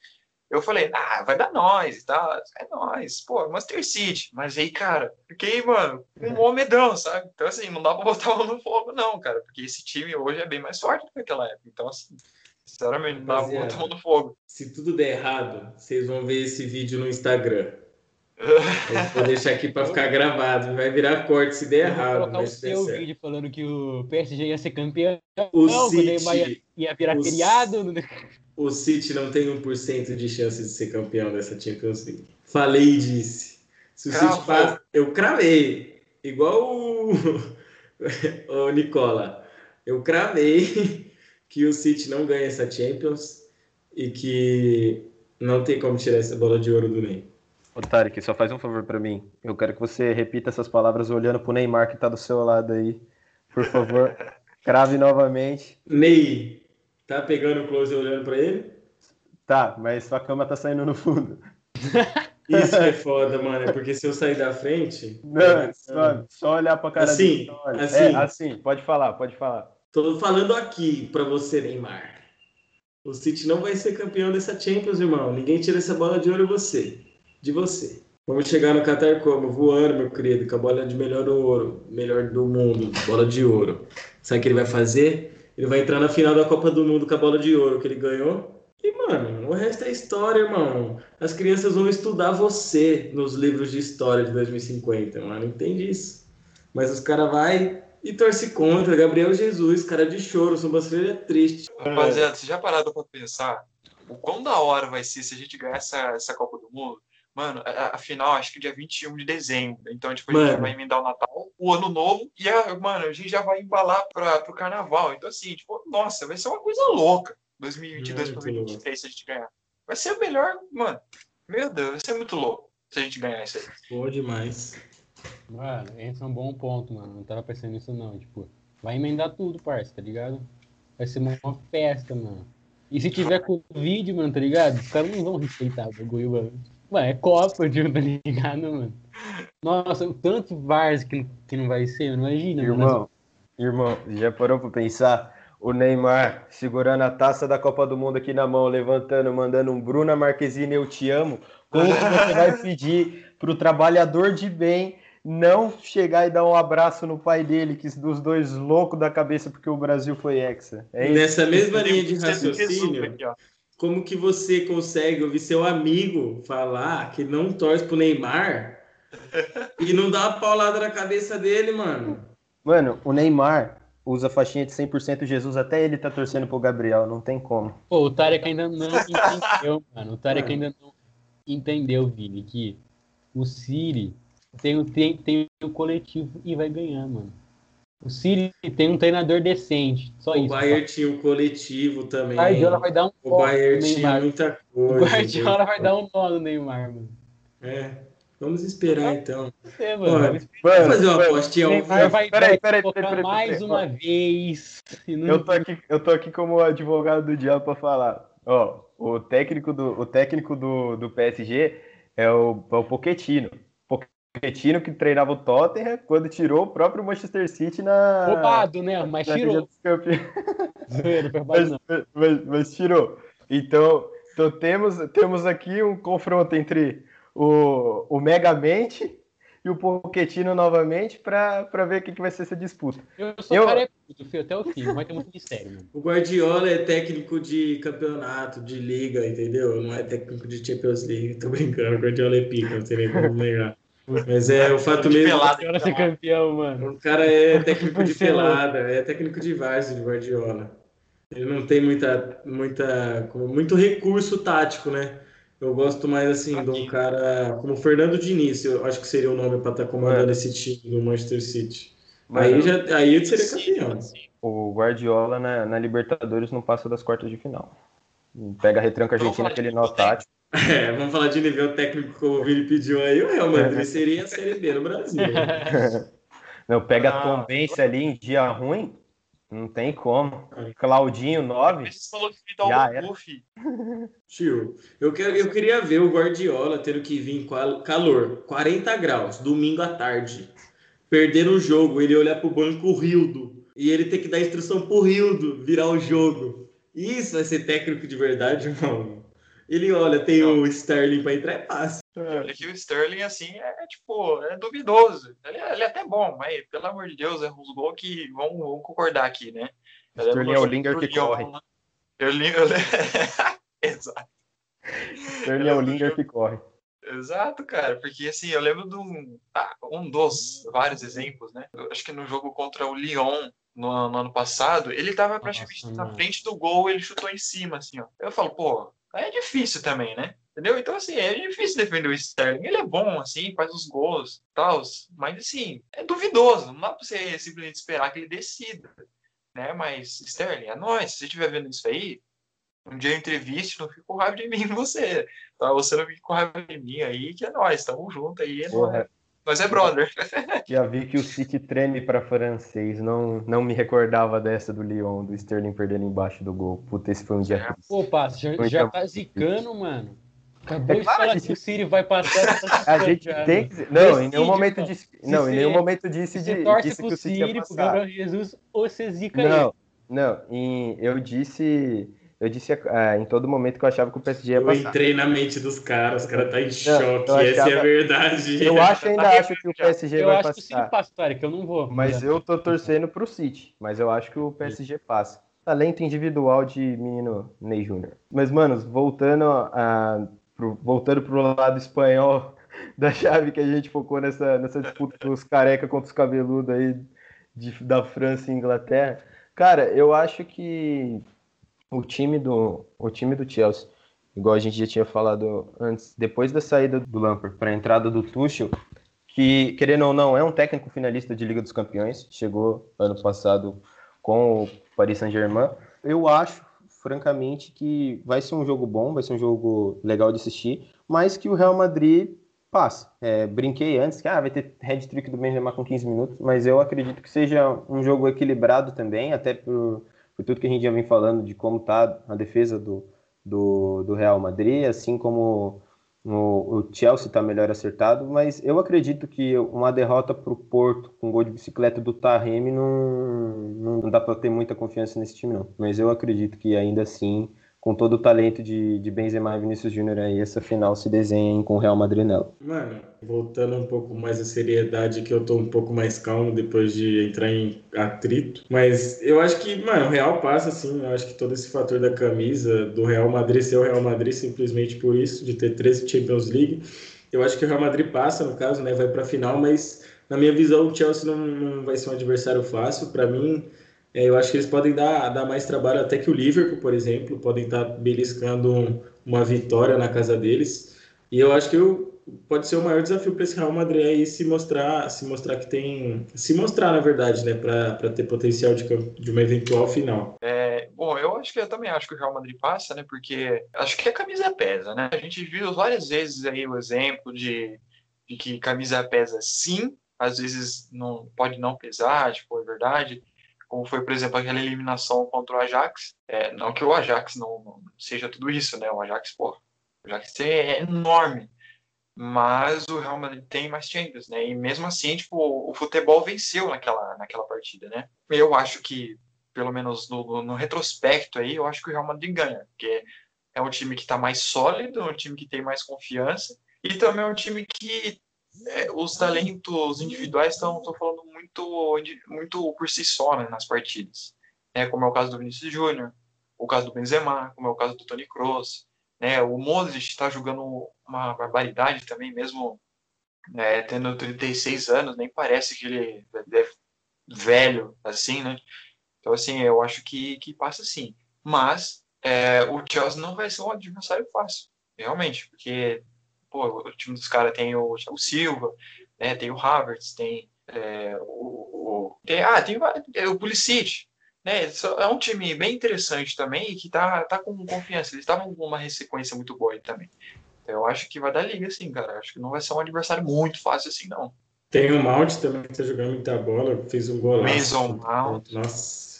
eu falei, ah, vai dar nós e tal, é nós, pô, Master City. Mas aí, cara, fiquei, mano, um bom medão, sabe? Então, assim, não dá pra botar mão no fogo, não, cara, porque esse time hoje é bem mais forte do que aquela época. Então, assim, sinceramente, não dá pra botar mão no fogo. Se tudo der errado, vocês vão ver esse vídeo no Instagram. Vou deixar aqui para ficar gravado, vai virar corte se der errado. Vou colocar o seu vídeo falando que o PSG ia ser campeão, o City, ia, ia virar o feriado. O City não tem 1% de chance de ser campeão dessa Champions League. Falei e disse. Se o City passa, eu cravei. Igual o... o Nicola. Eu cravei que o City não ganha essa Champions e que não tem como tirar essa bola de ouro do Ney. Ô, Tarek, só faz um favor para mim. Eu quero que você repita essas palavras olhando pro Neymar que tá do seu lado aí. Por favor, crave novamente. Ney, Tá pegando o close olhando pra ele? Tá, mas sua cama tá saindo no fundo. Isso é foda, mano. É porque se eu sair da frente. Não, mano, só olhar pra cara assim, dele. Assim, é, assim, pode falar, pode falar. Tô falando aqui pra você, Neymar. O City não vai ser campeão dessa Champions, irmão. Ninguém tira essa bola de ouro você. De você. Vamos chegar no Qatar como? Voando, meu querido, com a bola de melhor ouro, melhor do mundo, bola de ouro. Sabe o que ele vai fazer? Ele vai entrar na final da Copa do Mundo com a bola de ouro que ele ganhou. E, mano, o resto é história, irmão. As crianças vão estudar você nos livros de história de 2050, mano. Entende isso? Mas os caras vai e torce contra. Gabriel Jesus, cara de choro, sobrancelha triste. Rapaziada, você já parado pra pensar o quão da hora vai ser se a gente ganhar essa, essa Copa do Mundo? Mano, a, a, final acho que dia 21 de dezembro. Então, tipo, a gente já vai emendar o Natal, o Ano Novo, e, a, mano, a gente já vai embalar pra, pro Carnaval. Então, assim, tipo, nossa, vai ser uma coisa louca 2022 para 2023 se a gente ganhar. Vai ser o melhor, mano. Meu Deus, vai ser muito louco se a gente ganhar isso aí. Boa demais. Mano, esse é um bom ponto, mano. Não tava pensando nisso, não. Tipo, vai emendar tudo, parça, tá ligado? Vai ser uma festa, mano. E se tiver Covid, mano, tá ligado? Os caras não vão respeitar o bagulho, mano. Mano, é Copa, tipo, tá ligado, mano? Nossa, o tanto Vars que, que não vai ser, não imagina. Irmão, mano. irmão, já parou pra pensar? O Neymar segurando a taça da Copa do Mundo aqui na mão, levantando, mandando um Bruna Marquezine, eu te amo. Como você vai pedir pro trabalhador de bem não chegar e dar um abraço no pai dele, que dos dois loucos da cabeça porque o Brasil foi hexa. É Nessa mesma linha de raciocínio, como que você consegue ouvir seu amigo falar que não torce pro Neymar e não dá uma paulada na cabeça dele, mano? Mano, o Neymar usa faixinha de 100% Jesus, até ele tá torcendo pro Gabriel, não tem como. Pô, o Tarek ainda não entendeu, mano. O Tarek ainda não entendeu, Vini, que o Siri tem, tem, tem o coletivo e vai ganhar, mano. O City tem um treinador decente, só o isso. O Bayern tinha um coletivo também. O Guardiola vai dar um O Bayern tinha muita coisa. O Guardiola vai dar um nó no Neymar, mano. É. Vamos esperar então. É, mano. Vamos, vamos fazer uma apostinha. Neymar vai, peraí, peraí, peraí, peraí, mais uma vez. Eu tô aqui, eu tô aqui como advogado do diabo para falar. Ó, o técnico do, o técnico do, do PSG é o, é o Pochettino. Pochettino que treinava o Tottenham quando tirou o próprio Manchester City na. Roubado, né? Mas tirou. mas, mas, mas, tirou. Então, então temos, temos aqui um confronto entre o, o Megamente e o Pochettino novamente para ver o que, que vai ser essa disputa. Eu sou eu... cara é até o fim, mas tem muito mistério. O Guardiola é técnico de campeonato, de liga, entendeu? Não é técnico de Champions League. Tô brincando, o Guardiola é pica, não sei nem como negar. Mas é o fato mesmo. Pelada, cara ser campeão, mano. O cara é técnico de pelada, é técnico de várzea de Guardiola. Ele não tem muita, muita, muito recurso tático, né? Eu gosto mais assim Aqui. de um cara como Fernando Diniz, eu acho que seria o nome para estar tá comandando é. esse time do Manchester City. Mas aí já aí ele seria campeão. O Guardiola na, na, Libertadores não passa das quartas de final. Pega a retranca argentina aquele nó tático. É, vamos falar de nível técnico como o Vini pediu aí, o Real Madrid seria a Série B no Brasil. Não, pega ah, a Tombense ali em dia ruim, Não tem como. Claudinho, 9. Você falou que me dá Já o Buff. Tio, eu, quero, eu queria ver o Guardiola tendo que vir com calor, 40 graus, domingo à tarde. Perder o jogo, ele olhar pro banco Rildo. E ele ter que dar instrução pro Rildo virar o jogo. Isso vai ser técnico de verdade, irmão. Ele olha, tem Não. o Sterling para entrar, é fácil. Olha que o Sterling, assim, é, é tipo, é duvidoso. Ele, é, ele, é até bom, mas pelo amor de Deus, é uns gols que vão, vão concordar aqui, né? O Sterling é o Linger que corre. Eu, eu, Exato. Sterling é o Linger que corre. Exato, cara, porque assim, eu lembro de um, ah, um dos vários exemplos, né? Eu acho que no jogo contra o Lyon, no, no ano passado, ele tava praticamente Nossa, na frente do gol, ele chutou em cima, assim, ó. Eu falo, pô, é difícil também, né? Entendeu? Então, assim, é difícil defender o Sterling. Ele é bom, assim, faz os gols tal, mas, assim, é duvidoso. Não dá pra você simplesmente esperar que ele decida, né? Mas, Sterling, é nóis. Se você estiver vendo isso aí, um dia eu entreviste, não fico com raiva de mim você. Tá? Você não fica com raiva de mim aí, que é nóis. Tamo junto aí, é nóis. Nós é brother. Já vi que o City treme para francês. Não, não me recordava dessa do Lyon, do Sterling perdendo embaixo do gol. Puta, esse foi um dia. É. Pô, Passo, já, já tá zicando, mano. Acabou é de falar gente... que o City vai passar. a gente tem que. Não, em nenhum momento disse. Não, em nenhum momento disse, de, disse que o City ia passar. Pro Gabriel Jesus, ou você zica não, ele. Não, em, eu disse eu disse uh, em todo momento que eu achava que o PSG ia passar. Eu entrei na mente dos caras, os caras tá em choque, achava... essa é a verdade. Eu acho, ainda acho que o PSG eu vai passar. Eu acho que o City passa, Tarek, eu não vou. Mas eu tô torcendo pro City, mas eu acho que o PSG passa. Talento individual de menino Ney Júnior. Mas, manos, voltando, a, pro, voltando pro lado espanhol da chave que a gente focou nessa, nessa disputa com os careca contra os cabeludos aí de, da França e Inglaterra. Cara, eu acho que o time do, o time do Chelsea, igual a gente já tinha falado antes, depois da saída do Lampard para a entrada do Tuchel, que, querendo ou não, é um técnico finalista de Liga dos Campeões, chegou ano passado com o Paris Saint-Germain. Eu acho, francamente, que vai ser um jogo bom, vai ser um jogo legal de assistir, mas que o Real Madrid passa. É, brinquei antes que ah, vai ter head trick do Benzema com 15 minutos, mas eu acredito que seja um jogo equilibrado também, até por por tudo que a gente já vem falando de como está a defesa do, do, do, Real Madrid, assim como o, o Chelsea está melhor acertado, mas eu acredito que uma derrota para o Porto com gol de bicicleta do Taremi não, não dá para ter muita confiança nesse time, não. Mas eu acredito que ainda assim com todo o talento de, de Benzema e Vinícius Júnior aí, essa final se desenha com o Real Madrid nela. Mano, voltando um pouco mais à seriedade, que eu tô um pouco mais calmo depois de entrar em atrito. Mas eu acho que, mano, o Real passa, assim. Eu acho que todo esse fator da camisa, do Real Madrid ser o Real Madrid simplesmente por isso, de ter 13 Champions League. Eu acho que o Real Madrid passa, no caso, né? Vai pra final, mas na minha visão, o Chelsea não, não vai ser um adversário fácil. Para mim é, eu acho que eles podem dar, dar mais trabalho até que o Liverpool, por exemplo, podem estar beliscando um, uma vitória na casa deles. E eu acho que eu, pode ser o maior desafio para esse Real Madrid aí se mostrar, se mostrar que tem, se mostrar na verdade, né, para ter potencial de, de uma eventual final. É, bom, eu acho que eu também acho que o Real Madrid passa, né, porque acho que a camisa pesa, né? A gente viu várias vezes aí o exemplo de, de que camisa pesa sim, às vezes não pode não pesar, tipo, é verdade como foi, por exemplo, aquela eliminação contra o Ajax. É, não que o Ajax não, não, seja tudo isso, né? O Ajax, pô, o Ajax é enorme, mas o Real Madrid tem mais Champions, né? E mesmo assim, tipo, o futebol venceu naquela, naquela partida, né? Eu acho que, pelo menos no, no retrospecto aí, eu acho que o Real Madrid ganha, porque é um time que está mais sólido, é um time que tem mais confiança, e também é um time que é, os talentos individuais estão falando muito, muito por si só né, nas partidas. Né, como é o caso do Vinícius Júnior, o caso do Benzema, como é o caso do Toni Kroos. Né, o Modric está jogando uma barbaridade também, mesmo né, tendo 36 anos, nem parece que ele é velho assim, né? Então, assim, eu acho que, que passa sim. Mas é, o Chelsea não vai ser um adversário fácil, realmente, porque pô, o time dos caras tem o, o Silva, né, tem o Havertz, tem é, o, o, tem, ah, tem, tem o Pulisic, né, é um time bem interessante também e que tá, tá com confiança, eles estavam com uma sequência muito boa aí também. Então, eu acho que vai dar liga, sim, cara. Acho que não vai ser um adversário muito fácil assim, não. Tem o Mount também que tá jogando muita bola, fez um gol lá. Mason Mount. Nossa.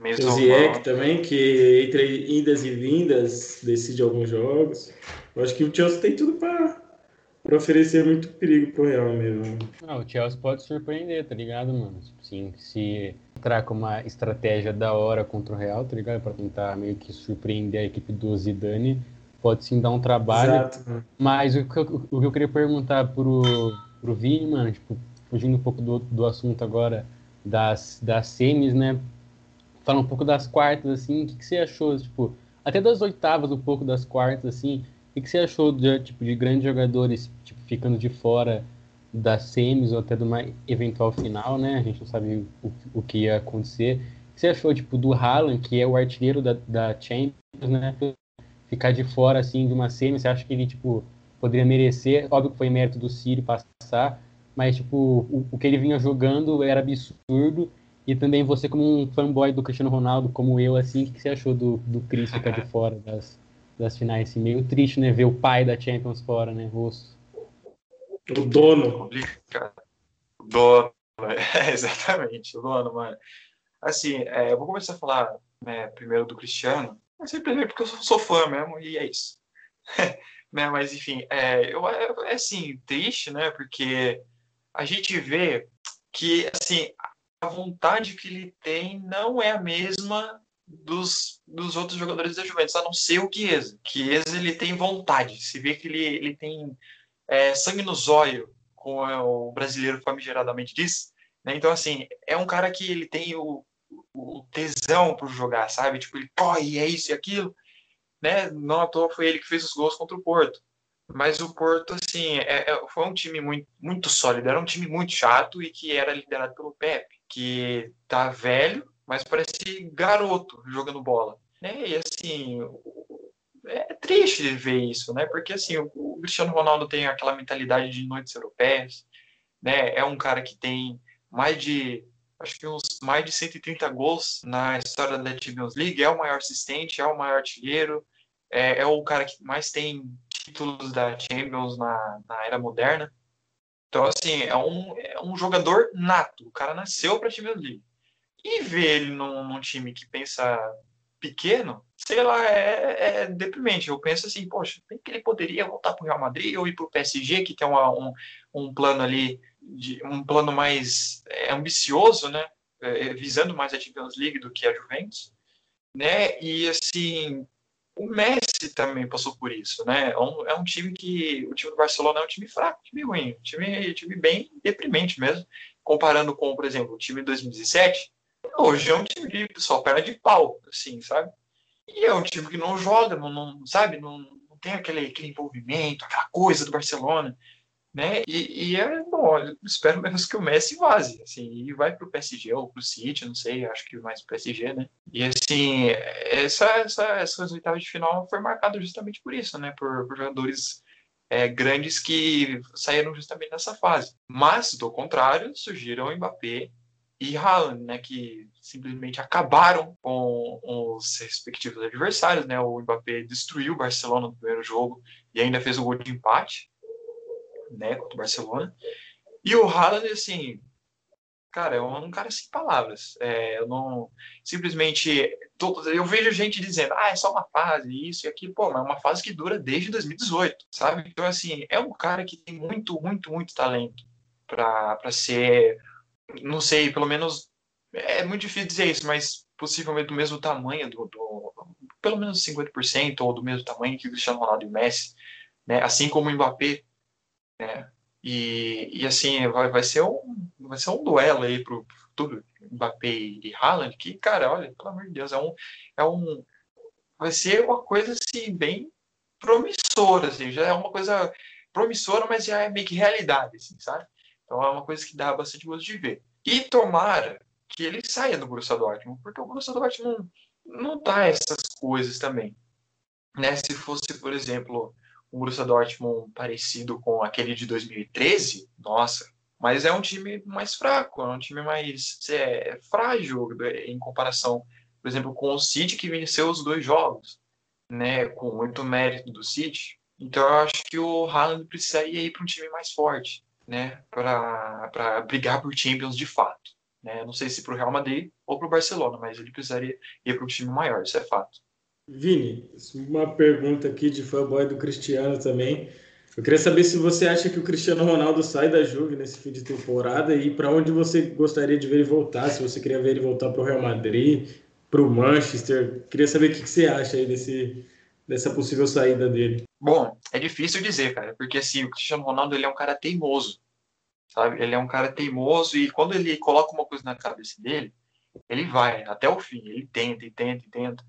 Mesmo o Ziyech também, que entre indas e vindas decide alguns jogos. Eu acho que o Chelsea tem tudo para oferecer muito perigo pro Real mesmo. Ah, o Chelsea pode surpreender, tá ligado, mano? Sim, se entrar com uma estratégia da hora contra o Real, tá ligado? Para tentar meio que surpreender a equipe do Zidane, pode sim dar um trabalho. Exato. Mas o que, eu, o que eu queria perguntar pro, pro Vini, mano, tipo, fugindo um pouco do, do assunto agora das, das semis, né? Falar um pouco das quartas, assim, o que, que você achou, tipo, até das oitavas, um pouco das quartas, assim, o que, que você achou de, tipo, de grandes jogadores tipo, ficando de fora das semis ou até de uma eventual final, né? A gente não sabe o, o que ia acontecer. O que você achou, tipo, do Haaland, que é o artilheiro da, da Champions, né? Ficar de fora, assim, de uma semi, você acha que ele, tipo, poderia merecer? Óbvio que foi mérito do Ciro passar, mas, tipo, o, o que ele vinha jogando era absurdo. E também você, como um fanboy do Cristiano Ronaldo, como eu, assim, o que você achou do, do Cris ficar de fora das, das finais? Assim, meio triste, né? Ver o pai da Champions fora, né? Rosto. O dono. O dono, é, exatamente, o dono, mano. Assim, é, eu vou começar a falar né, primeiro do Cristiano, mas simplesmente porque eu sou, sou fã mesmo, e é isso. né, mas, enfim, é, eu, é, é, assim, triste, né, porque a gente vê que, assim, a vontade que ele tem não é a mesma dos, dos outros jogadores da Juventus, a não ser o Chiesa. Chiesa, ele tem vontade, se vê que ele, ele tem é, sangue no zóio, como o brasileiro famigeradamente diz. Né? Então, assim, é um cara que ele tem o, o tesão por jogar, sabe? Tipo, ele corre, é isso e aquilo. Né? Não à toa foi ele que fez os gols contra o Porto. Mas o Porto, assim, é, é, foi um time muito, muito sólido, era um time muito chato e que era liderado pelo Pepe, que tá velho, mas parece garoto jogando bola. Né? E assim, é triste ver isso, né? Porque assim, o, Cristiano Ronaldo tem aquela mentalidade de noites europeias, né? É um cara que tem mais de acho que uns mais de 130 gols na história da Champions League, é o maior assistente, é o maior artilheiro, é, é o cara que mais tem títulos da Champions na, na era moderna. Então, assim, é um, é um jogador nato. O cara nasceu para Champions League. E ver ele num, num time que pensa pequeno, sei lá, é, é, deprimente. Eu penso assim, poxa, bem que ele poderia voltar para o Real Madrid ou ir para o PSG, que tem uma, um, um plano ali, de, um plano mais é, ambicioso, né? É, visando mais a Champions League do que a Juventus, né? E assim, o Messi também passou por isso, né? É um, é um time que o time do Barcelona é um time fraco, time ruim, um time, time bem deprimente mesmo, comparando com, por exemplo, o time de 2017 Hoje é um time de só perna de pau, assim, sabe? E é um time que não joga, não, não sabe, não, não tem aquele, aquele envolvimento, aquela coisa do Barcelona, né? E, e é bom, espero menos que o Messi vaze, assim, e vai para o PSG ou para o City, não sei, acho que mais para o PSG, né? E assim, essa, essa, essas oitavas de final foi marcado justamente por isso, né? Por, por jogadores é, grandes que saíram justamente nessa fase. Mas, do contrário, surgiram o Mbappé e Haaland, né, que simplesmente acabaram com os respectivos adversários, né? O Mbappé destruiu o Barcelona no primeiro jogo e ainda fez o gol de empate, né, contra o Barcelona. E o Haaland, assim, cara, é um cara sem palavras. É, eu não simplesmente eu vejo gente dizendo, ah, é só uma fase, isso e aquilo, pô, mas é uma fase que dura desde 2018, sabe? Então assim, é um cara que tem muito, muito, muito talento para ser não sei, pelo menos é muito difícil dizer isso, mas possivelmente do mesmo tamanho, do, do pelo menos 50% ou do mesmo tamanho que o Cristiano Ronaldo e o Messi, né? assim como o Mbappé, né? E, e assim, vai, vai, ser um, vai ser um duelo aí pro, pro futuro, Mbappé e Haaland, que, cara, olha, pelo amor de Deus, é um, é um vai ser uma coisa assim, bem promissora, assim, já é uma coisa promissora, mas já é meio que realidade, assim, sabe? Então é uma coisa que dá bastante gosto de ver. E tomara que ele saia do Borussia Dortmund, porque o Borussia Dortmund não, não dá essas coisas também. Né? Se fosse, por exemplo, um Borussia Dortmund parecido com aquele de 2013, nossa, mas é um time mais fraco, é um time mais é, frágil em comparação, por exemplo, com o City que venceu os dois jogos, né, com muito mérito do City. Então eu acho que o Haaland precisaria ir para um time mais forte né, para brigar por Champions de fato. Né? Não sei se para o Real Madrid ou para o Barcelona, mas ele precisaria ir para um time maior, isso é fato. Vini, uma pergunta aqui de fanboy do Cristiano também. Eu queria saber se você acha que o Cristiano Ronaldo sai da Juve nesse fim de temporada e para onde você gostaria de ver ele voltar, se você queria ver ele voltar para o Real Madrid, para o Manchester. Queria saber o que você acha aí desse, dessa possível saída dele. Bom, é difícil dizer, cara, porque assim, o Cristiano Ronaldo ele é um cara teimoso, sabe? Ele é um cara teimoso e quando ele coloca uma coisa na cabeça dele, ele vai até o fim, ele tenta e tenta e tenta.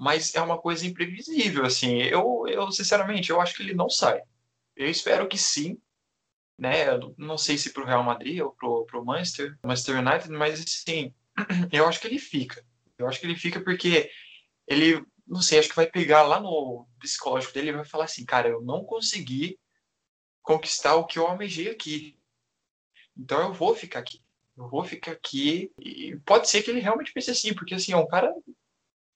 Mas é uma coisa imprevisível, assim. Eu, eu sinceramente, eu acho que ele não sai. Eu espero que sim, né? Eu não sei se para o Real Madrid ou para o Manchester, Manchester United, mas sim, eu acho que ele fica. Eu acho que ele fica porque ele, não sei, acho que vai pegar lá no psicológico dele e vai falar assim, cara, eu não consegui conquistar o que eu almejei aqui. Então eu vou ficar aqui. Eu vou ficar aqui. E pode ser que ele realmente pense assim, porque assim, é um cara.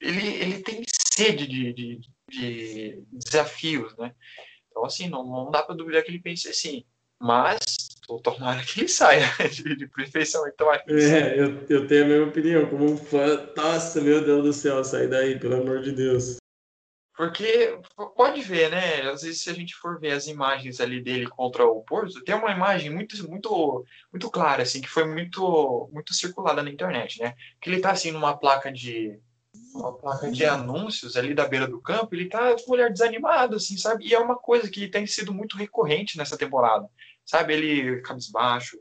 Ele, ele tem sede de, de, de desafios, né? Então, assim, não, não dá para duvidar que ele pense assim. Mas, tomara que ele saia de, de perfeição. Então, é, eu, eu tenho a mesma opinião. Como um fã, nossa, meu Deus do céu, sai daí, pelo amor de Deus. Porque pode ver, né? Às vezes, se a gente for ver as imagens ali dele contra o Porto, tem uma imagem muito, muito, muito clara, assim, que foi muito, muito circulada na internet, né? Que ele tá assim numa placa de uma placa de anúncios ali da beira do campo, ele tá com um olhar desanimado, assim, sabe? E é uma coisa que tem sido muito recorrente nessa temporada, sabe? Ele cabisbaixo,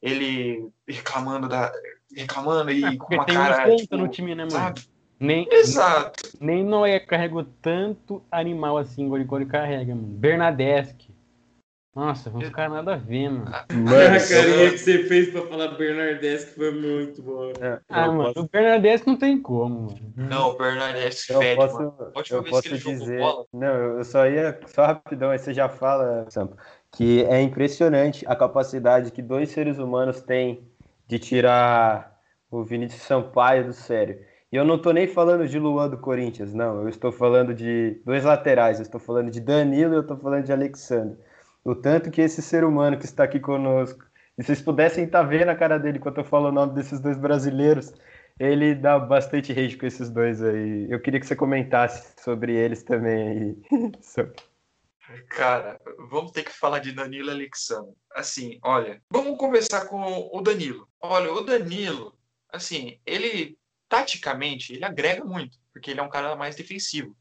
ele reclamando da reclamando e é, com uma cara tipo, no time, né, mano? Sabe? Nem, Exato. Nem Noé carregou tanto animal assim quando ele carrega, mano. Bernadeschi. Nossa, vamos ficar nada a ver, mano. Mano, a carinha que você fez pra falar Bernardeschi foi muito boa. É, ah, mano, posso... o Bernardeschi não tem como, mano. Não, o Bernardeschi fede, posso, mano. eu posso dizer... Não, eu só ia, só rapidão, aí você já fala, Sampa, que é impressionante a capacidade que dois seres humanos têm de tirar o Vinícius Sampaio do sério. E eu não tô nem falando de Luan do Corinthians, não. Eu estou falando de dois laterais. Eu estou falando de Danilo e eu estou falando de Alexandre o tanto que esse ser humano que está aqui conosco, e vocês pudessem estar tá vendo a cara dele quando eu falo o nome desses dois brasileiros, ele dá bastante rage com esses dois aí. Eu queria que você comentasse sobre eles também aí. Cara, vamos ter que falar de Danilo Alexandre. Assim, olha, vamos conversar com o Danilo. Olha, o Danilo, assim, ele taticamente, ele agrega muito, porque ele é um cara mais defensivo.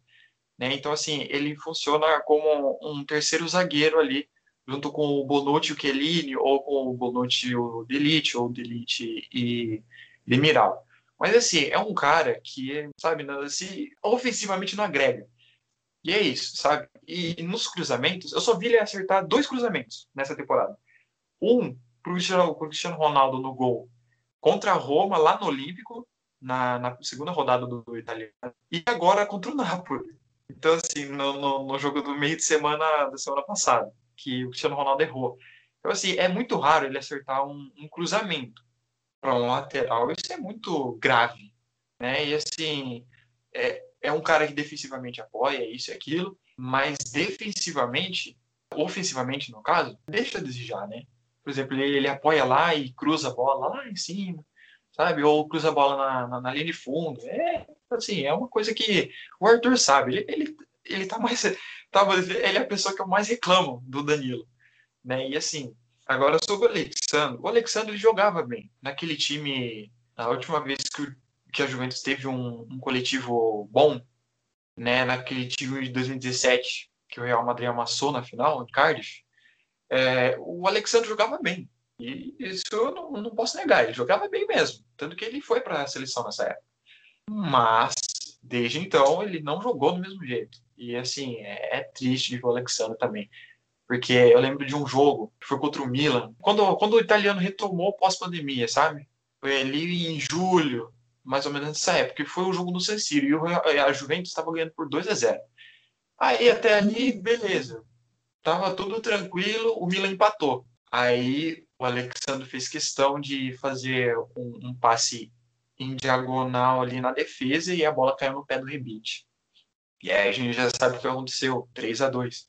Né? Então, assim, ele funciona como um terceiro zagueiro ali junto com o Bonucci e o Chiellini, ou com o Bonucci e o Delite, ou Delite e Demiral. Mas, assim, é um cara que, sabe, assim, ofensivamente não agrega. E é isso, sabe? E nos cruzamentos, eu só vi ele acertar dois cruzamentos nessa temporada. Um para o Cristiano, Cristiano Ronaldo no gol contra a Roma, lá no Olímpico, na, na segunda rodada do, do italiano, e agora contra o Napoli. Então, assim, no, no, no jogo do meio de semana da semana passada que o Cristiano Ronaldo errou. Então, assim, é muito raro ele acertar um, um cruzamento para um lateral. Isso é muito grave, né? E, assim, é, é um cara que defensivamente apoia isso e aquilo, mas defensivamente, ofensivamente, no caso, deixa a desejar, né? Por exemplo, ele, ele apoia lá e cruza a bola lá em cima, sabe? Ou cruza a bola na, na, na, linha de fundo. É, assim, é uma coisa que o Arthur sabe. Ele, ele, ele tá mais tava, ele é a pessoa que eu mais reclamo do Danilo. Né? E assim, agora sobre o Alexandre. O Alexandre jogava bem. Naquele time, a última vez que, que a Juventus teve um, um coletivo bom, né? naquele time de 2017, que o Real Madrid amassou na final, em Cardiff, é, o Alexandre jogava bem. E isso eu não, não posso negar, ele jogava bem mesmo. Tanto que ele foi para a seleção nessa época. Mas, desde então, ele não jogou do mesmo jeito. E assim, é, é triste de ver o Alexandre também. Porque eu lembro de um jogo que foi contra o Milan, quando, quando o italiano retomou pós-pandemia, sabe? Foi ali em julho, mais ou menos nessa época, que foi o jogo no San Siro, e a Juventus estava ganhando por 2 a 0 Aí até ali, beleza. Tava tudo tranquilo, o Milan empatou. Aí o Alexandre fez questão de fazer um, um passe em diagonal ali na defesa e a bola caiu no pé do rebite. E aí a gente já sabe o que aconteceu, 3 a 2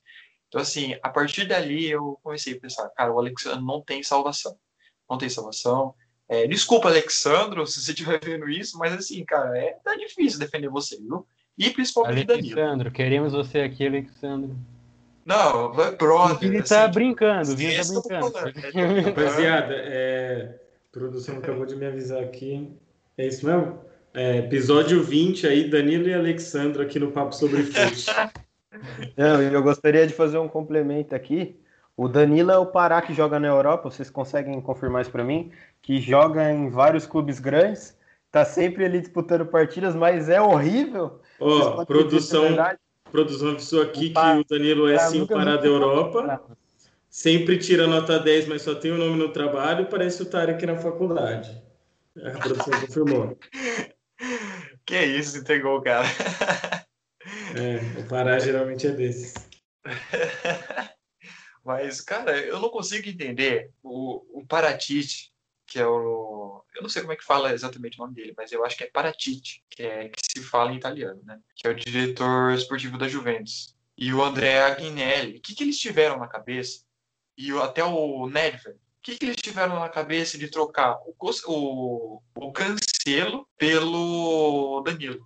Então, assim, a partir dali eu comecei a pensar, cara, o Alexandre não tem salvação. Não tem salvação. É, desculpa, Alexandro, se você estiver vendo isso, mas assim, cara, é, tá difícil defender você, viu? E principalmente Danilo. Alexandro, queremos você aqui, Alexandro. Não, brother. O Vini assim, tá brincando, o Vini tá brincando. Rapaziada, é, a produção acabou de me avisar aqui. É isso mesmo? É, episódio 20 aí, Danilo e Alexandro aqui no Papo sobre Fute. Não, eu gostaria de fazer um complemento aqui. O Danilo é o Pará que joga na Europa, vocês conseguem confirmar isso para mim? Que joga em vários clubes grandes, tá sempre ali disputando partidas, mas é horrível. Ó, é produção, produção avisou aqui que o Danilo é Pará sim o Pará da Europa. Sempre tira nota 10, mas só tem o nome no trabalho. Parece o Tarek na faculdade. A produção confirmou. Que isso, entregou o cara. É, o Pará geralmente é desses. Mas, cara, eu não consigo entender o, o Paratite, que é o. Eu não sei como é que fala exatamente o nome dele, mas eu acho que é Paratite, que é que se fala em italiano, né? Que é o diretor esportivo da Juventus. E o André Agnelli. O que, que eles tiveram na cabeça? E até o Nedved. O que, que eles tiveram na cabeça de trocar o, o, o Cancelo pelo Danilo?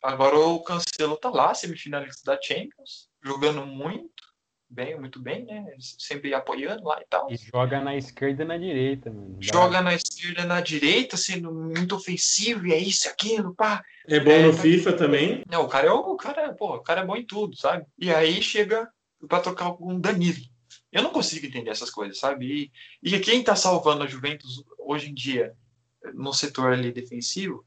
Agora o Cancelo tá lá, semifinalista da Champions, jogando muito bem, muito bem, né? Sempre apoiando lá e tal. E joga na esquerda e na direita, mano. Joga na esquerda, na direita, sendo muito ofensivo, e é isso, e aquilo, pá. É bom É, no tá- FIFA também. Não, o cara é o cara, pô, o cara é bom em tudo, sabe? E aí chega pra trocar com o Danilo. Eu não consigo entender essas coisas, sabe? E, e quem tá salvando a Juventus hoje em dia no setor ali defensivo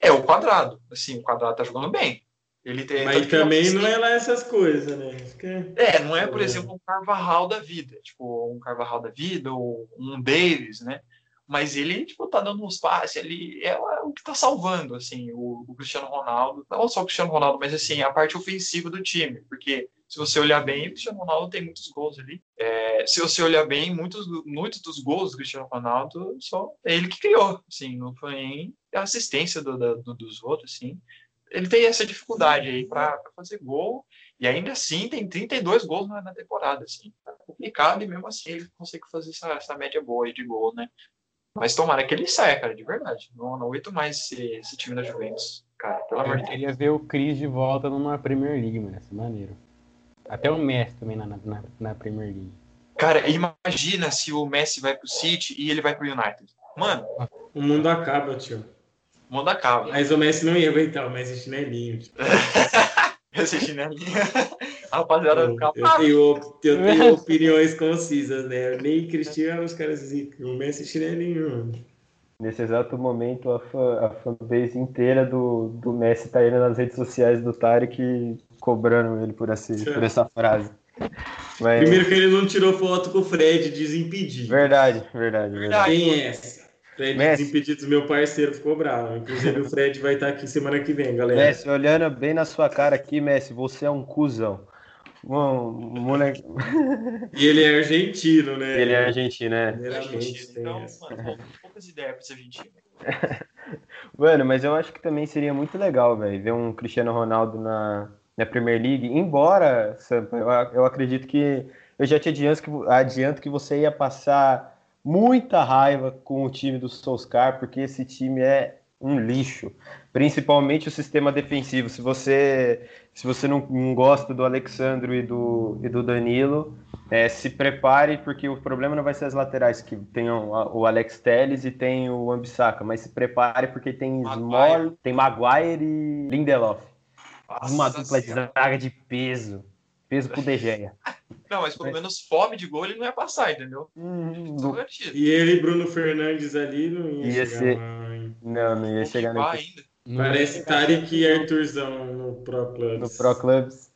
é o Quadrado. Assim, o Quadrado tá jogando bem. Ele tem, Mas tanto que também ele- não é lá essas coisas, né? Fica- É, não é, por É. exemplo, um Carvajal da vida, tipo, um Carvajal da vida ou um Davis, né? Mas ele, tipo, tá dando uns passes ali, é o que tá salvando, assim, o, o Cristiano Ronaldo, não só o Cristiano Ronaldo, mas, assim, a parte ofensiva do time, porque se você olhar bem, o Cristiano Ronaldo tem muitos gols ali. É, se você olhar bem, muitos, muitos dos gols do Cristiano Ronaldo só é ele que criou, assim, não foi nem a assistência do, do- dos outros, assim. Ele tem essa dificuldade aí para fazer gol, e ainda assim tem 32 gols na, na temporada, assim. Tá complicado e mesmo assim ele consegue fazer essa, essa média boa aí de gol, né? Mas tomara que ele saia, cara, de verdade. Não, não aguento mais esse, esse time da Juventus, cara, pelo amor Eu de Deus. queria ver o Cris de volta numa Premier League, mano. Ser maneiro. Até o Messi também na, na, na Premier League. Cara, imagina se o Messi vai pro City e ele vai pro United. Mano, O mundo acaba, tio. o mundo acaba. Mas o Messi não ia aguentar, o Messi é chinelinho. tio. Esse chinelinho. A rapaziada Eu, fica. eu tenho, eu tenho opiniões concisas, né? Nem Cristiano, os caras zicam. O Messi é chinelinho. mano. Nesse exato momento, a, fã, a fanbase inteira do, do Messi tá indo nas redes sociais do Tarek cobrando ele por, esse, por essa frase. Mas, Primeiro que ele não tirou foto com o Fred, desimpedido. Verdade, verdade, verdade. Quem é essa? Fred Messi. Desimpedidos, meu parceiro, ficou bravo. Inclusive o Fred vai estar aqui semana que vem, galera. Messi, olhando bem na sua cara aqui, Messi, você é um cuzão. Um, moleque... E ele é argentino, né? Ele é argentino, né? Primeiramente, tem Então, mano, poucas- poucas ideias pra esse argentino. Mano, mas eu acho que também seria muito legal, velho, ver um Cristiano Ronaldo na, na Premier League. Embora, Sampa, eu, eu acredito que. Eu já te adianto que, adianto que você ia passar muita raiva com o time do Solskjaer, porque esse time é um lixo. Principalmente o sistema defensivo. Se você, se você não, não gosta do Alexandro e do, e do Danilo, é, se prepare, porque o problema não vai ser as laterais, que tem o, Alex Telles e tem o Ambissaca, mas se prepare porque tem. Small, tem Maguire e Lindelof. Uma Nossa dupla de zaga de peso. Peso pro De Gea. Não, mas pelo menos fome de gol ele não ia passar, entendeu? Hum. E ele e Bruno Fernandes ali não ia, Ia chegar ser- lá, não, não ia chegar nesse, ainda. Parece Tarek e Arthurzão no Pro Clubs. no Pro Clubs.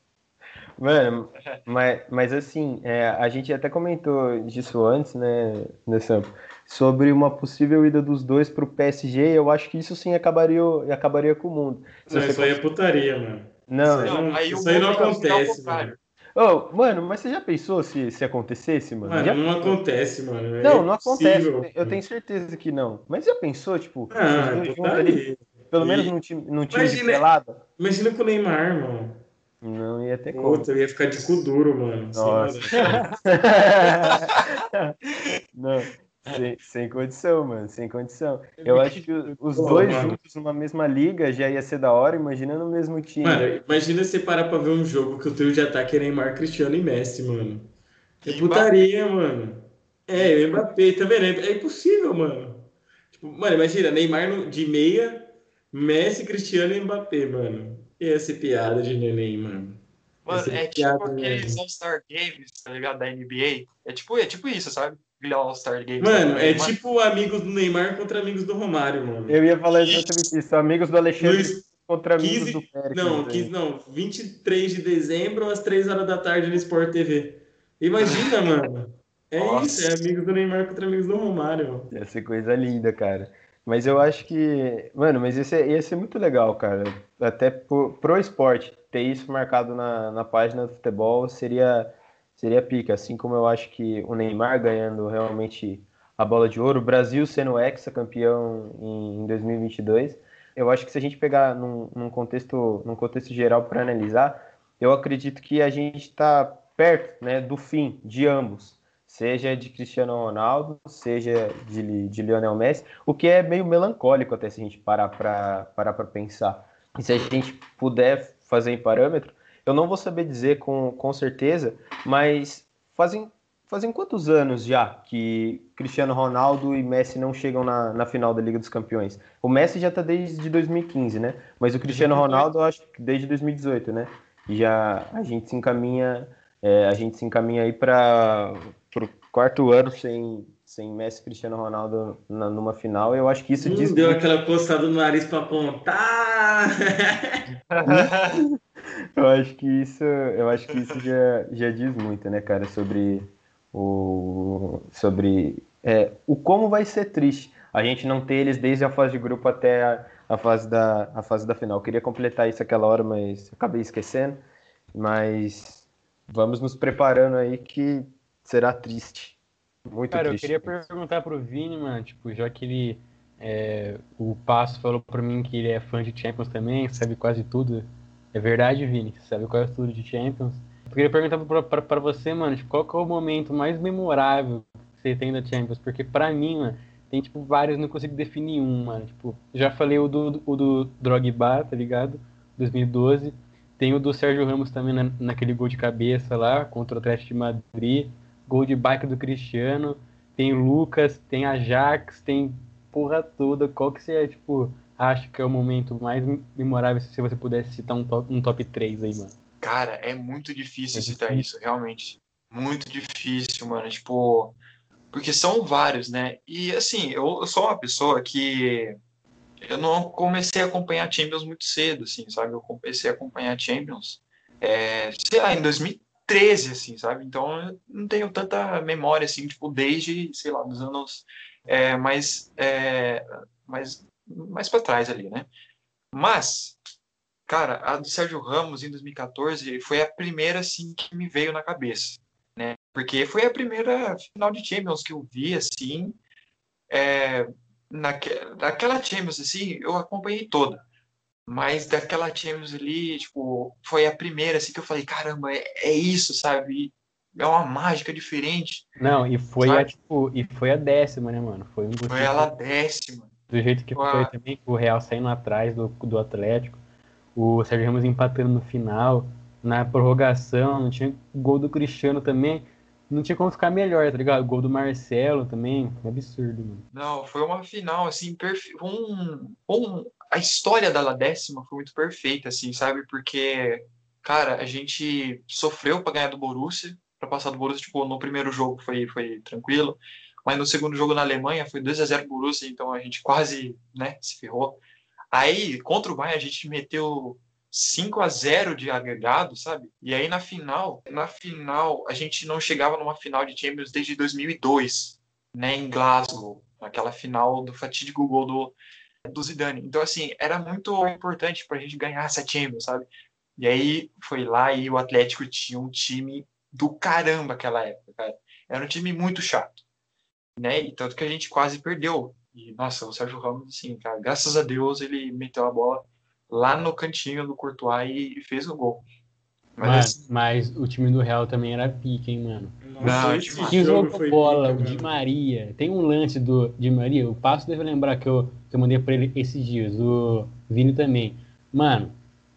Mano, mas, mas assim, é, a gente até comentou disso antes, né, né Sampo? Sobre uma possível ida dos dois pro PSG, eu acho que isso sim acabaria, acabaria com o mundo. Não, isso aí é putaria, mano. Não, Isso aí Não, aí o isso aí não ao acontece, contrário. Ô, mano, mas você já pensou se, se acontecesse, mano? Mano, Já não acontece, mano. É Não, não acontece. Eu tenho certeza que não. Mas já pensou, tipo, Ah, os é ali, pelo E- menos num time, num time de Imagina- pelada? Imagina com o Neymar, mano. Não ia ter como. Puta, eu ia ficar de cu duro, mano. Nossa. Não. Sem, sem, condição, mano, sem condição. Eu acho que os Pô, dois mano. juntos numa mesma liga já ia ser da hora, imagina no mesmo time. Mano, imagina você parar pra ver um jogo que o trio de ataque é Neymar, Cristiano e Messi, mano. É putaria, mano. É, o Mbappé, tá vendo? É impossível, mano. Tipo, mano, imagina, Neymar de meia, Messi, Cristiano e Mbappé, mano. Ia ser piada de neném, mano. Mano, é tipo aqueles All-Star Games, tá ligado? Da NBA. É tipo, é tipo isso, sabe? All-Star Games. Mano, é tipo amigos do Neymar contra amigos do Romário, mano. Eu ia falar exatamente isso. Amigos do Alexandre Luiz, contra 15, amigos do Pérez. Não, 15, não, 23 de dezembro, às 3 horas da tarde no Sport TV. Imagina, mano. É Nossa. isso, é amigos do Neymar contra amigos do Romário. Ia ser coisa linda, cara. Mas eu acho que, mano, mas esse ia ser muito legal, cara. Até pro, pro esporte, ter isso marcado na, na página do futebol seria, seria pica. Assim como eu acho que o Neymar ganhando realmente a bola de ouro, o Brasil sendo ex-campeão em, em 2022. Eu acho que se a gente pegar num, num contexto, num contexto geral para analisar, eu acredito que a gente está perto né, do fim de ambos seja de Cristiano Ronaldo, seja de, de Lionel Messi, o que é meio melancólico até se a gente parar para pensar. E se a gente puder fazer em parâmetro, eu não vou saber dizer com, com certeza, mas fazem, fazem quantos anos já que Cristiano Ronaldo e Messi não chegam na, na final da Liga dos Campeões? O Messi já está desde 2015, né? Mas o Cristiano Ronaldo, eu acho que desde 2018, né? E já a gente se encaminha, é, a gente se encaminha aí para pro quarto ano sem, sem Messi e Cristiano Ronaldo na, numa final, eu acho que isso hum, diz. Deu aquela coçada no nariz para apontar! eu acho que isso, eu acho que isso já, já diz muito, né, cara, sobre o. sobre é, o como vai ser triste a gente não ter eles desde a fase de grupo até a, a, fase, da, a fase da final. Eu queria completar isso aquela hora, mas acabei esquecendo. Mas vamos nos preparando aí que será triste. Muito Cara, triste. eu queria perguntar pro Vini, mano, tipo, já que ele. É, o Passo falou pra mim que ele é fã de Champions também, sabe quase tudo. É verdade, Vini? Sabe quase tudo de Champions? Eu queria perguntar pra você, mano, tipo, qual que é o momento mais memorável que você tem da Champions? Porque pra mim, mano, tem, tipo, vários, não consigo definir um, mano. Tipo, já falei o do, o do Drogba, tá ligado? 2012. Tem o do Sérgio Ramos também na, naquele gol de cabeça lá, contra o Atlético de Madrid gol de bike do Cristiano, tem Lucas, tem Ajax, tem porra toda. Qual que você, tipo, acha que é o momento mais memorável se você pudesse citar um top, um top 3 aí, mano? Cara, é muito difícil é citar difícil. isso, realmente. Muito difícil, mano. Tipo, porque são vários, né? E assim, eu, eu sou uma pessoa que eu não comecei a acompanhar Champions muito cedo, assim, sabe? Eu comecei a acompanhar Champions, é, sei lá, em 2000, 13, assim, sabe? Então eu não tenho tanta memória, assim, tipo, desde, sei lá, dos anos é, mais, é, mais, mais para trás ali, né? Mas, cara, a do Sérgio Ramos em 2014 foi a primeira, assim, que me veio na cabeça, né? Porque foi a primeira final de Champions que eu vi, assim, é, naque, naquela Champions, assim, eu acompanhei toda. Mas daquela Champions ali, tipo, foi a primeira assim que eu falei, caramba, é, é isso, sabe? É uma mágica diferente. Não, e foi sabe? a tipo, e foi a décima, né, mano? Foi, um foi ela décima. Do jeito que foi também, o Real saindo atrás do, do Atlético, o Sérgio Ramos empatando no final, na prorrogação, não tinha gol do Cristiano também não tinha como ficar melhor, tá ligado? O gol do Marcelo também, é absurdo, mano. Não, foi uma final, assim, perfeita. Um, um, a história da La Décima foi muito perfeita, assim, sabe? Porque, cara, a gente sofreu para ganhar do Borussia, para passar do Borussia, tipo, no primeiro jogo foi, foi tranquilo, mas no segundo jogo na Alemanha foi 2 a 0 Borussia, então a gente quase, né, se ferrou. Aí, contra o Bayern, a gente meteu 5 a 0 de agregado, sabe? E aí na final, na final, a gente não chegava numa final de Champions desde 2002, né, em Glasgow, aquela final do fatídico gol do, do Zidane. Então, assim, era muito importante pra gente ganhar essa Champions, sabe? E aí foi lá e o Atlético tinha um time do caramba aquela época, cara. Era um time muito chato, né? E tanto que a gente quase perdeu. E, nossa, o Sérgio Ramos, assim, cara, graças a Deus ele meteu a bola lá no cantinho do Courtois e fez o gol. Mas, mas, assim, mas, o time do Real também era pique, hein, mano? Nossa, não, que jogo bola, o Di Maria. Tem um lance do Di Maria, o Passo deve lembrar que eu, que eu mandei pra ele esses dias, o Vini também. Mano,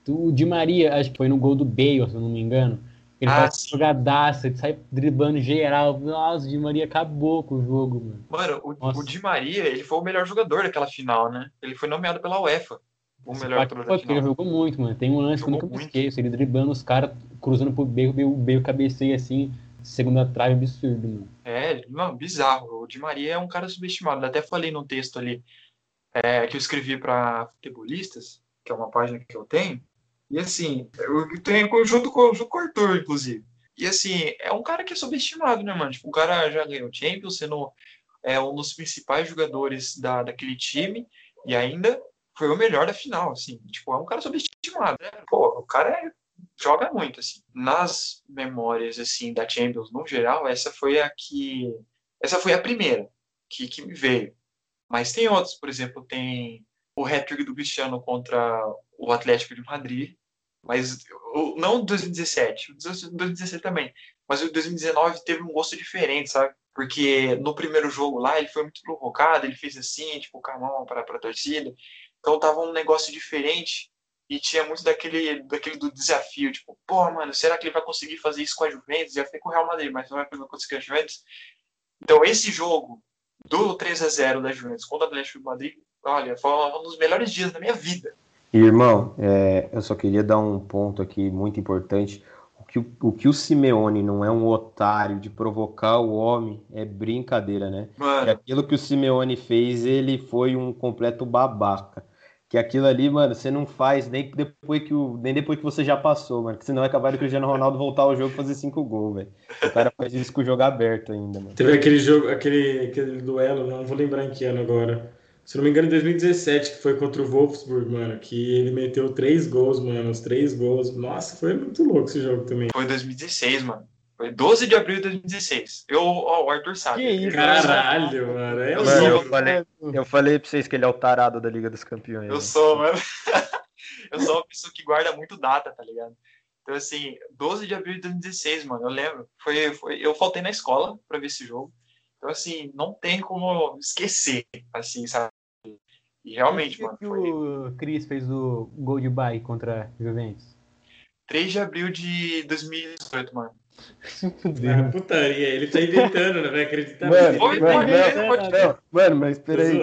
o Di Maria, acho que foi no gol do Bale, se eu não me engano. Ele ah, faz jogadaça, ele sai driblando geral. Nossa, o Di Maria acabou com o jogo, mano. Mano, o, o, Di Maria, ele foi o melhor jogador daquela final, né? Ele foi nomeado pela UEFA. O melhor jogador da final. Ele jogou muito, mano. Tem um lance jogou que eu nunca me esqueço. Ele driblando os caras, cruzando pro Bale, o Bale cabeceia assim, segunda trave, absurdo, mano. É, mano, bizarro. O Di Maria é um cara subestimado. Eu até falei no texto ali é, que eu escrevi para futebolistas, que é uma página que eu tenho. E assim, eu tenho junto com, junto com o Arthur, inclusive. E assim, é um cara que é subestimado, né, mano? Tipo, o cara já ganhou Champions, sendo é, um dos principais jogadores da, daquele time, e ainda foi o melhor da final, assim. Tipo, é um cara subestimado, né? Pô, o cara é, joga muito, assim. Nas memórias, assim, da Champions, no geral, essa foi a que... Essa foi a primeira que, que me veio. Mas tem outros, por exemplo, tem o hat-trick do Cristiano contra o Atlético de Madrid, mas não 2017, 2017 também, mas o 2019 teve um gosto diferente, sabe? Porque no primeiro jogo lá ele foi muito provocado, ele fez assim, tipo, com a mão para a torcida. Então tava um negócio diferente e tinha muito daquele, daquele do desafio, tipo, pô, mano, será que ele vai conseguir fazer isso com a Juventus? Já foi com o Real Madrid, mas não vai conseguir a Juventus. Então esse jogo do 3 a 0 da Juventus contra o Atlético de Madrid, olha, foi um dos melhores dias da minha vida. Irmão, é, eu só queria dar um ponto aqui muito importante. O que o, que o Simeone não é um otário de provocar o homem é brincadeira, né? Mano. E aquilo que o Simeone fez, ele foi um completo babaca. Que aquilo ali, mano, você não faz nem depois que, o, nem depois que você já passou, mano. Que senão é acabar o Cristiano Ronaldo voltar ao jogo e fazer cinco gols, velho. O cara faz isso com o jogo aberto ainda, mano. Teve aquele jogo, aquele, aquele duelo, não vou lembrar em que ano agora se não me engano, em 2017, que foi contra o Wolfsburg, mano, que ele meteu três gols, mano, os três gols. Nossa, foi muito louco esse jogo também. Foi 2016, mano. Foi 12 de abril de 2016. Eu, ó, o Arthur sabe. Que isso, caralho, mano. É eu, mano, eu, falei, eu falei pra vocês que ele é o tarado da Liga dos Campeões. Eu né? sou, mano. eu sou uma pessoa que guarda muito data, tá ligado? Então, assim, 12 de abril de 2016, mano, eu lembro. Foi, foi, eu faltei na escola pra ver esse jogo. Então, assim, não tem como esquecer, assim, sabe? E realmente, que mano. que foi... o Cris fez o gol de bike contra Juventus? 3 de abril de 2018, mano. Ah, putaria, ele tá inventando, não vai acreditar. Mano, pode, mano, pode ver, pode ver. Mano, mas peraí.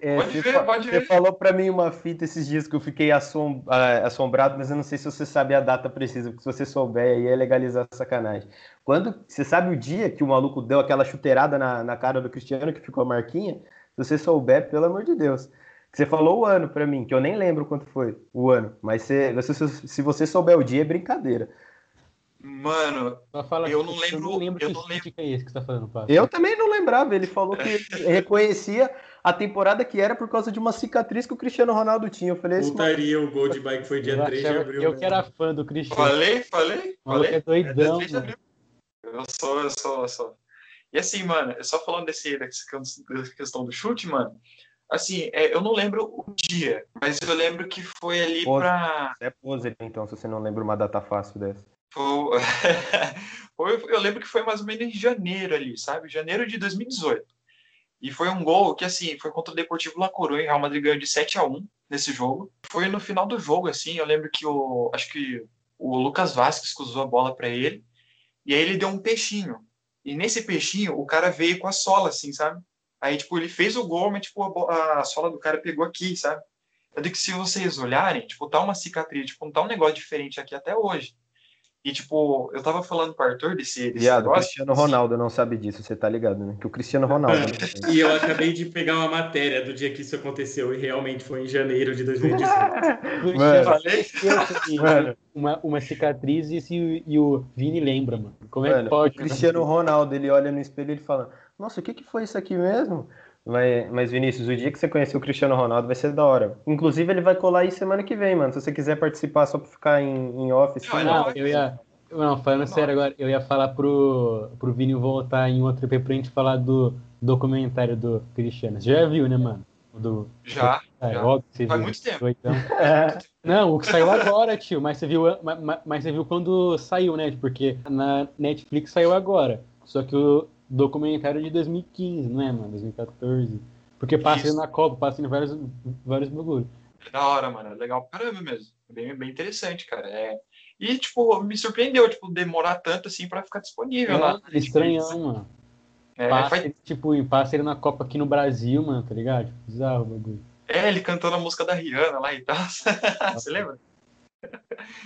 É, pode você, ver, pode ver. Você falou pra mim uma fita esses dias que eu fiquei assom, uh, assombrado, mas eu não sei se você sabe a data precisa, porque se você souber aí é legalizar a sacanagem. Quando, você sabe o dia que o maluco deu aquela chuteirada na, na cara do Cristiano que ficou a marquinha? Se você souber, pelo amor de Deus. Você falou o ano para mim, que eu nem lembro quanto foi o ano, mas se, se você souber o dia, é brincadeira. Mano, eu não lembro. Eu não lembro eu não lembro. É esse que você tá falando, Pablo. Eu também não lembrava. Ele falou que reconhecia a temporada que era por causa de uma cicatriz que o Cristiano Ronaldo tinha. Eu falei assim. Putaria, o gol de bike foi dia 3 de abril. Eu que era fã do Cristiano. Falei, falei. falei. É doidão. É eu sou, eu sou, eu sou. E assim, mano, só falando desse, dessa questão do chute, mano. Assim, é, eu não lembro o dia, mas eu lembro que foi ali pose. pra. É pose, então, se você não lembra uma data fácil dessa. Foi... eu lembro que foi mais ou menos em janeiro ali, sabe? Janeiro de 2018. E foi um gol que, assim, foi contra o Deportivo La Coruña, Real Madrid ganhou de 7 a 1 nesse jogo. Foi no final do jogo, assim, eu lembro que o, acho que o Lucas Vasquez cruzou a bola para ele, e aí ele deu um peixinho. E nesse peixinho, o cara veio com a sola, assim, sabe? Aí, tipo, ele fez o gol, mas, tipo, a, a sola do cara pegou aqui, sabe? Eu digo que se vocês olharem, tipo, tá uma cicatriz, tipo, tá um negócio diferente aqui até hoje. E, tipo, eu tava falando com o Arthur desse, desse Viado, negócio. O Cristiano Ronaldo não sabe disso, você tá ligado, né? Que o Cristiano Ronaldo. e eu acabei de pegar uma matéria do dia que isso aconteceu e realmente foi em janeiro de 2018. mano, mano, uma, uma cicatriz e, e o Vini lembra, mano. Como é que pode? O Cristiano Ronaldo, ele olha no espelho e ele fala: Nossa, o que, que foi isso aqui mesmo? Mas, mas, Vinícius, o dia que você conhecer o Cristiano Ronaldo vai ser da hora. Inclusive, ele vai colar aí semana que vem, mano. Se você quiser participar só pra ficar em, em office. Não, não, eu ia. Não, falando não. sério agora, eu ia falar pro, pro Vini voltar em outro EP pra gente falar do documentário do Cristiano. Você já viu, né, mano? Do, já. É, já. Óbvio você Faz viu. muito tempo. Então. É, não, o que saiu agora, tio. Mas você viu, mas, mas você viu quando saiu, né? Porque na Netflix saiu agora. Só que o documentário é de 2015, não é, mano? 2014. Porque passa na Copa, passa em vários, vários bagulhos. É da hora, mano. É legal pra caramba mesmo. Bem, bem interessante, cara. É... E, tipo, me surpreendeu, tipo, demorar tanto assim pra ficar disponível é, lá. Estranhão, mano. É, passa, faz... tipo, passa ele na Copa aqui no Brasil, mano, tá ligado? Tipo, bizarro o bagulho. É, ele cantando a música da Rihanna lá e tal. Você lembra?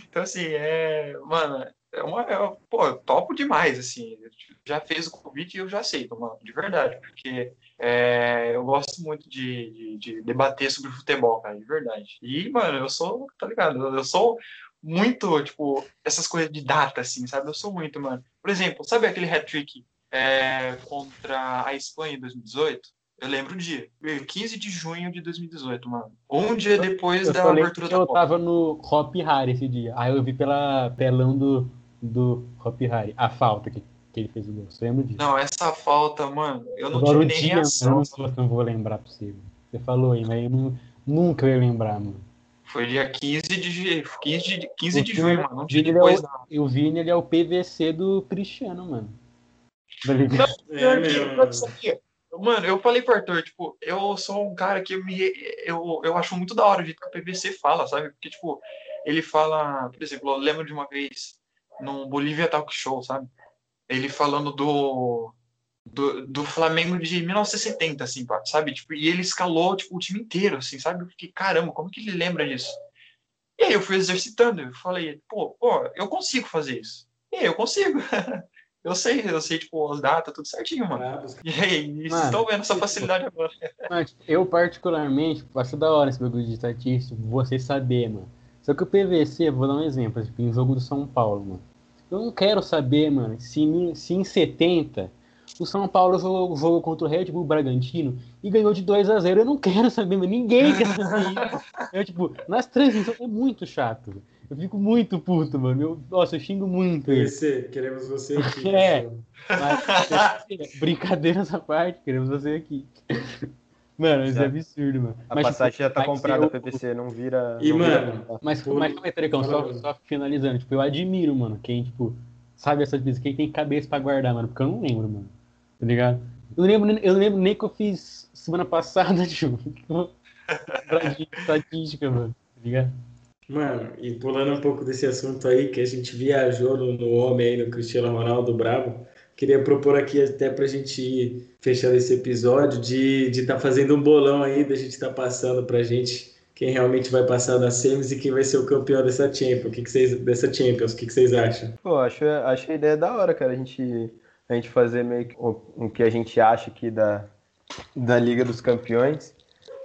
Então, assim, é. Mano, é uma. É, pô, topo demais, assim. Já fez o convite e eu já aceito, mano, de verdade, porque é, eu gosto muito de, de, de, debater sobre futebol, cara, de verdade. E, mano, eu sou, tá ligado? Eu sou muito, tipo, essas coisas de data, assim, sabe? Eu sou muito, mano. Por exemplo, sabe aquele hat-trick é, contra a Espanha em 2018? Eu lembro o dia. 15 de junho de 2018, mano. Um dia depois eu da abertura da Eu Copa. tava no Hop Harry esse dia. Aí eu vi pela telão do, do Hop Harry a falta que, que ele fez o gol. Você lembra disso? Não, essa falta, mano, eu não Agora, tive nem dia, reação. Eu não, não vou lembrar pra você. Você falou aí, mas eu não, nunca ia lembrar, mano. Foi dia 15 de, 15 de, 15 de junho, mano. Não tinha depois, é o, não. Eu vi ele é o PVC do Cristiano, mano. Tá ligado? Não, é, Mano, eu falei pro Arthur, tipo, eu sou um cara que me, eu, eu acho muito da hora o jeito que o PVC fala, sabe? Porque, tipo, ele fala, por exemplo, eu lembro de uma vez num Bolívia Talk Show, sabe? Ele falando do, do, do Flamengo de 1970, assim, sabe? Tipo, e ele escalou, tipo, o time inteiro, assim, sabe? Eu fiquei, caramba, como que ele lembra disso? E aí eu fui exercitando, eu falei, pô, pô, eu consigo fazer isso. E aí eu consigo. Eu sei, eu sei, tipo, as datas, tudo certinho, mano. Ah, e aí, vocês estão vendo essa facilidade agora. Mano, eu, particularmente, acho da hora esse bagulho de estatística, você saber, mano. Só que o PVC, vou dar um exemplo, tipo, em jogo do São Paulo, mano. Eu não quero saber, mano, se, se em 70 o São Paulo jogou, jogou contra o Red Bull Bragantino e ganhou de 2 a 0 Eu não quero saber, mano. Ninguém quer saber isso. Eu, tipo, nas transmissões é muito chato. Eu fico muito puto, mano. Eu, nossa, eu xingo muito. Você, queremos você aqui. é. Mas, brincadeiras à parte, queremos você aqui. Mano, isso é absurdo, mano. A mas, passagem tipo, já tá comprada, eu... PPC, não vira. E, não mano. Vira... Mas, mas calma aí, Terecão, só, só finalizando. Tipo, eu admiro, mano, quem, tipo, sabe essas coisas, quem tem cabeça pra guardar, mano, porque eu não lembro, mano. Tá ligado? Eu lembro, eu lembro nem que eu fiz semana passada, tipo. estatística, mano. Tá ligado? Mano, e pulando um pouco desse assunto aí, que a gente viajou no, no homem aí, no Cristiano Ronaldo Bravo, queria propor aqui até pra gente ir fechando esse episódio de estar de tá fazendo um bolão aí, da gente estar tá passando pra gente quem realmente vai passar das semis e quem vai ser o campeão dessa Champions. O que, que vocês, dessa Champions, o que, que vocês acham? Pô, acho, acho a ideia da hora, cara, a gente, a gente fazer meio que o, o que a gente acha aqui da, da Liga dos Campeões.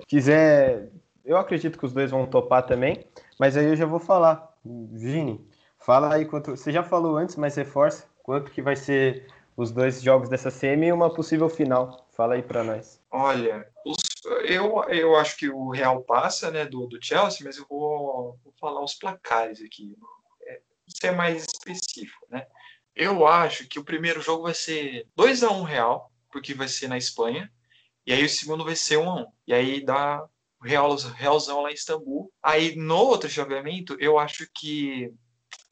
Quiser, eu acredito que os dois vão topar também. Mas aí eu já vou falar. Vini, fala aí quanto. Você já falou antes, mas reforça quanto que vai ser os dois jogos dessa semi e uma possível final. Fala aí para nós. Olha, os, eu, eu acho que o Real passa, né, do, do Chelsea, mas eu vou, vou falar os placares aqui. É, ser mais específico, né? Eu acho que o primeiro jogo vai ser 2 a 1 Real, porque vai ser na Espanha, e aí o segundo vai ser 1 a 1. E aí dá Real, Realzão lá em Istambul. Aí no outro jogamento, eu acho que.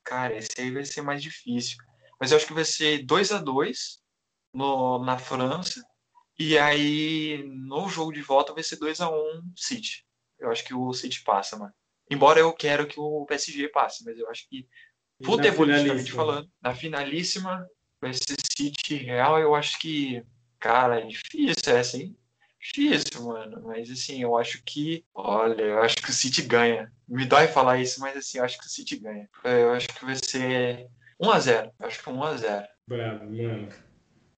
Cara, esse aí vai ser mais difícil. Mas eu acho que vai ser 2 a 2 no, na França. E aí no jogo de volta vai ser 2 a 1 City. Eu acho que o City passa, mano. Embora eu quero que o PSG passe, mas eu acho que futebolisticamente falando, na finalíssima vai ser City Real, eu acho que, cara, é difícil essa, hein? difícil, mano. Mas assim, eu acho que. Olha, eu acho que o City ganha. Me dói falar isso, mas assim, eu acho que o City ganha. Eu acho que vai ser 1x0. Acho que 1x0. Bravo, mano.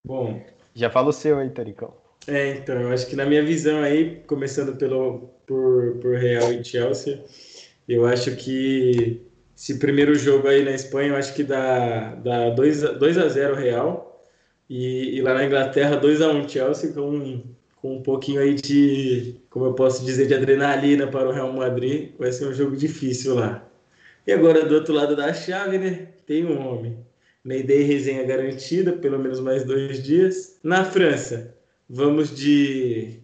Bom. Já fala o seu aí, Taricão. É, então, eu acho que na minha visão aí, começando pelo, por, por Real e Chelsea, eu acho que esse primeiro jogo aí na Espanha, eu acho que dá, dá 2, 2 a 0 Real. E, e lá na Inglaterra, 2 a 1 Chelsea, com com um pouquinho aí de, como eu posso dizer, de adrenalina para o Real Madrid. Vai ser um jogo difícil lá. E agora, do outro lado da chave, né? Tem um homem. Neidei resenha garantida, pelo menos mais dois dias. Na França, vamos de,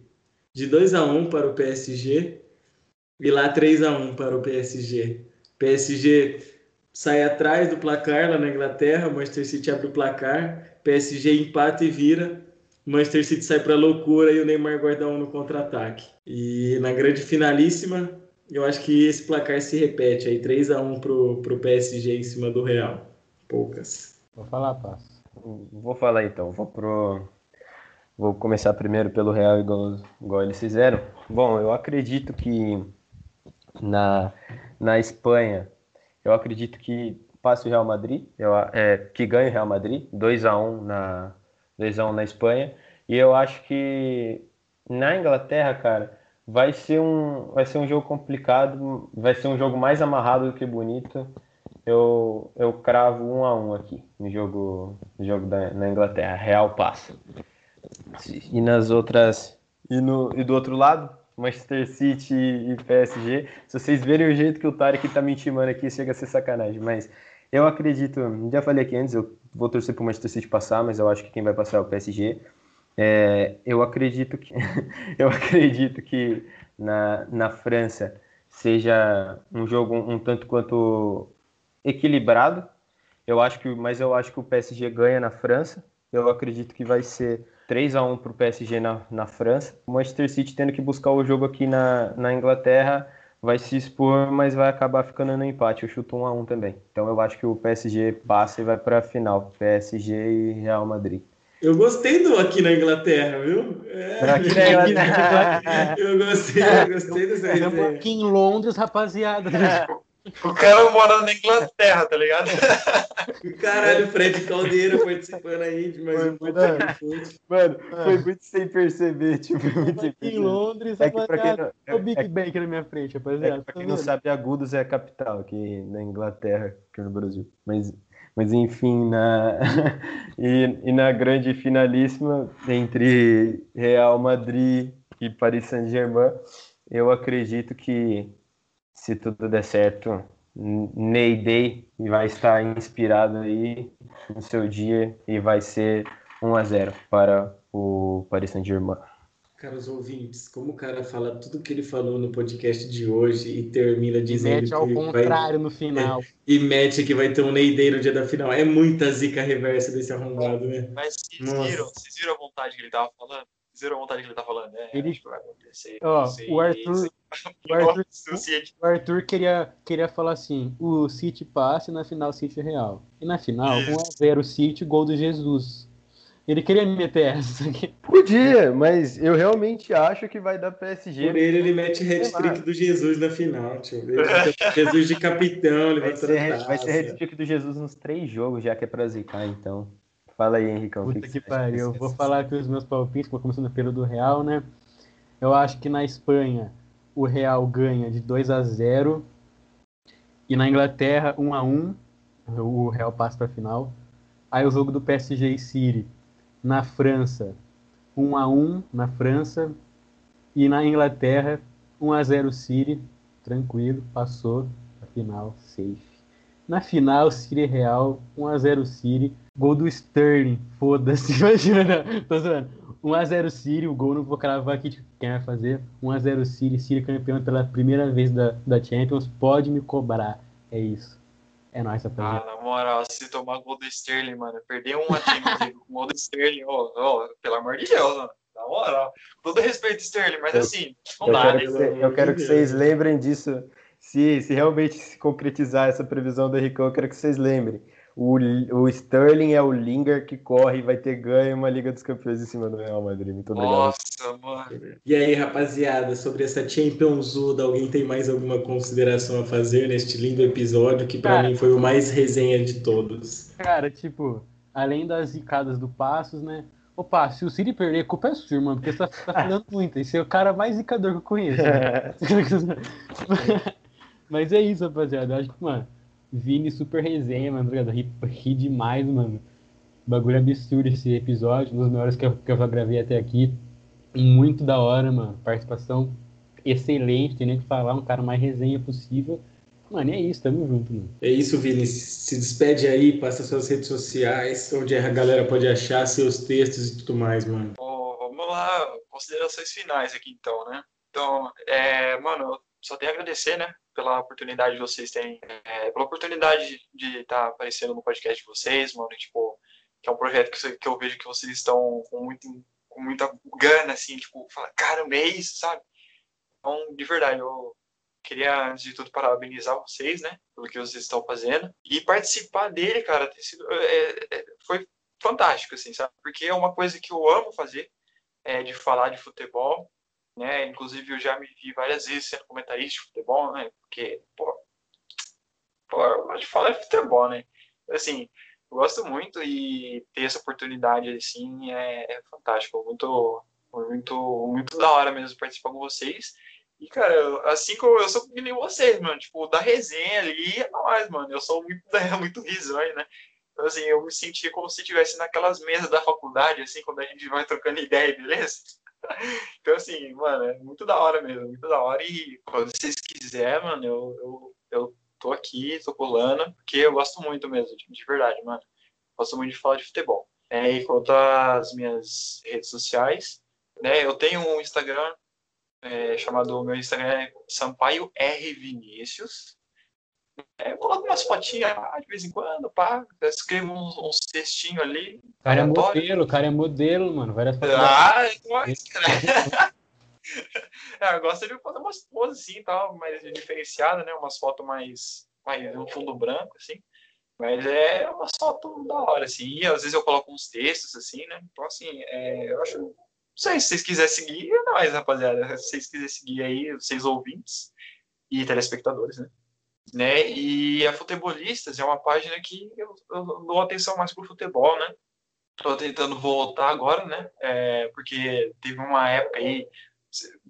de 2 a 1 para o PSG e lá 3 a 1 para o PSG. PSG sai atrás do placar lá na Inglaterra, Manchester City abre o placar, PSG empata e vira, Manchester City sai para loucura e o Neymar guarda um no contra-ataque. E na grande finalíssima, eu acho que esse placar se repete aí, 3 a 1 pro, pro PSG em cima do Real. Poucas. Vou falar, Passo. Vou falar então, vou pro Vou começar primeiro pelo Real igual, igual eles fizeram. Bom, eu acredito que na, na Espanha, eu acredito que passe o Real Madrid, eu, é, que ganhe o Real Madrid, 2 a 1 na 2 a 1 na Espanha, e eu acho que na Inglaterra, cara, vai ser um vai ser um jogo complicado, vai ser um jogo mais amarrado do que bonito. Eu, eu cravo um a um aqui no jogo no jogo da, na Inglaterra, Real passa. E nas outras e no e do outro lado, Manchester City e PSG. Se vocês verem o jeito que o Tarek tá me intimando aqui, chega a ser sacanagem. Mas eu acredito, já falei aqui antes, eu vou torcer para o Manchester City passar, mas eu acho que quem vai passar é o PSG. É, eu acredito que eu acredito que na, na França seja um jogo um, tanto quanto equilibrado. Eu acho que, mas eu acho que o PSG ganha na França. Eu acredito que vai ser 3 a 1 para o PSG na, na França. O Manchester City tendo que buscar o jogo aqui na, na Inglaterra vai se expor, mas vai acabar ficando no empate. Eu chuto 1 a 1 também. Então eu acho que o PSG passa e vai para a final. PSG e Real Madrid. Eu gostei do aqui na Inglaterra, viu? É, aqui na Inglaterra. eu gostei, eu gostei dessa ideia. Aqui em Londres, rapaziada. O cara mora na Inglaterra, tá ligado? Caralho, o Fred Caldeira participando aí de mais um podcast. Mano, foi muito sem perceber, tipo, muito sem perceber. Em Londres, é que pra quem não, é, o Big é, Bang aqui na minha frente, rapaziada. É que pra quem não sabe, Agudos é a capital aqui na Inglaterra, aqui no Brasil. Mas, mas enfim, na... e, e na grande finalíssima entre Real Madrid e Paris Saint-Germain, eu acredito que se tudo der certo, Ney Day vai estar inspirado aí no seu dia e vai ser 1 a 0 para o Paris Saint-Germain. Caros ouvintes, como o cara fala tudo que ele falou no podcast de hoje e termina dizendo mete ao que contrário vai... no final. É, e mete que vai ter um Ney Day no dia da final. É muita zica reversa desse arrombado, né? Mas vocês viram, vocês viram a vontade que ele tava falando? Zero vontade que ele tá falando. É, ele... vai acontecer. Ó, o Arthur, o Arthur, o Arthur queria, queria falar assim: o City passe na final City Real. E na final, 1x0 City, gol do Jesus. Ele queria me meter essa aqui. Podia, mas eu realmente acho que vai dar PSG. Por ele, ele mete hat-trick do Jesus na final, tio. Jesus de capitão, ele vai, ser, vai ser hat-trick do Jesus nos três jogos, já que é pra zicar, então. Fala aí, Henricão. Puta que, que pariu. Eu vou falar aqui os meus palpites, começando pelo do Real, né? Eu acho que na Espanha o Real ganha de 2 a 0 e na Inglaterra 1 a 1 o Real passa para a final. Aí o jogo do PSG e City na França 1 a 1 na França e na Inglaterra 1 a 0 City, tranquilo, passou a final, safe. Na final, City Real 1 a 0 City Gol do Sterling, foda-se, imagina. Tô zoando. 1x0 City, o gol não vou cravar aqui de quem vai fazer. 1x0 City, City campeão pela primeira vez da, da Champions, pode me cobrar. É isso. É nóis, rapaziada. Ah, na moral, se tomar gol do Sterling, mano, perder uma time com gol do Sterling, ó, oh, oh, pelo amor de Deus, mano. Na moral, todo respeito, Sterling, mas assim, não eu dá, quero né? Que, eu quero que vocês lembrem disso. Se, se realmente se concretizar essa previsão do Henricão, eu quero que vocês lembrem o, o Sterling é o Linger que corre e vai ter ganho uma Liga dos Campeões em cima do Real Madrid. Muito obrigado. Nossa, mano. E aí, rapaziada, sobre essa Champions Uda, alguém tem mais alguma consideração a fazer neste lindo episódio que para mim foi o mais resenha de todos? Cara, tipo, além das zicadas do Passos, né? Opa, se o City perder, a culpa é sua, mano, porque você tá, tá falando muito. Esse é o cara mais zicador que eu conheço. Né? Mas é isso, rapaziada. Eu acho que, mano, Vini super resenha, mano, tá ri, ri demais, mano. Bagulho absurdo esse episódio, um dos melhores que eu, que eu já gravei até aqui. Muito da hora, mano. Participação excelente, tem nem que falar, um cara mais resenha possível. Mano, é isso, tamo junto, mano. É isso, Vini. Se despede aí, passa suas redes sociais, onde a galera pode achar seus textos e tudo mais, mano. Oh, vamos lá, considerações finais aqui então, né? Então, é, mano, só tenho a agradecer, né? Pela oportunidade de vocês terem, é, pela oportunidade de estar tá aparecendo no podcast de vocês, mano, tipo, que é um projeto que, que eu vejo que vocês estão com, muito, com muita gana, assim, tipo, fala, caramba, é isso, sabe? Então, de verdade, eu queria, antes de tudo, parabenizar vocês, né, pelo que vocês estão fazendo, e participar dele, cara, sido, é, é, foi fantástico, assim, sabe? Porque é uma coisa que eu amo fazer, é, de falar de futebol, né? Inclusive eu já me vi várias vezes sendo comentarista de futebol, né? Porque, pô, pô de falar de futebol, né? Assim, eu gosto muito e ter essa oportunidade, assim, é, é fantástico, muito, muito, muito da hora mesmo participar com vocês. E, cara, assim como eu sou que nem vocês, mano, tipo, da resenha ali é nóis, mano. Eu sou muito, muito risonho, né? Então, assim, eu me sentia como se estivesse naquelas mesas da faculdade, assim, quando a gente vai trocando ideia, beleza? Então, assim, mano, é muito da hora mesmo, muito da hora. E quando vocês quiserem, mano, eu, eu, eu tô aqui, tô colando, porque eu gosto muito mesmo, de, de verdade, mano. Gosto muito de falar de futebol. É, e quanto às minhas redes sociais, né, eu tenho um Instagram é, chamado, meu Instagram é Sampaio R Vinícius, é, eu coloco umas fotinhas de vez em quando, pá, escrevo uns, uns textinhos ali. O cara é modelo, o cara é modelo, mano. Várias fotos. Ah, é, eu gosto de fazer umas poses assim tal, mais diferenciadas, né? Umas fotos mais, mais um fundo branco, assim. Mas é uma foto da hora, assim. E às vezes eu coloco uns textos, assim, né? Então, assim, é, eu acho. Não sei se vocês quiserem seguir, é nóis, rapaziada. Se vocês quiserem seguir aí, vocês ouvintes e telespectadores, né? Né? E a Futebolistas é uma página que eu, eu dou atenção mais pro futebol, né? Tô tentando voltar agora, né? É, porque teve uma época aí,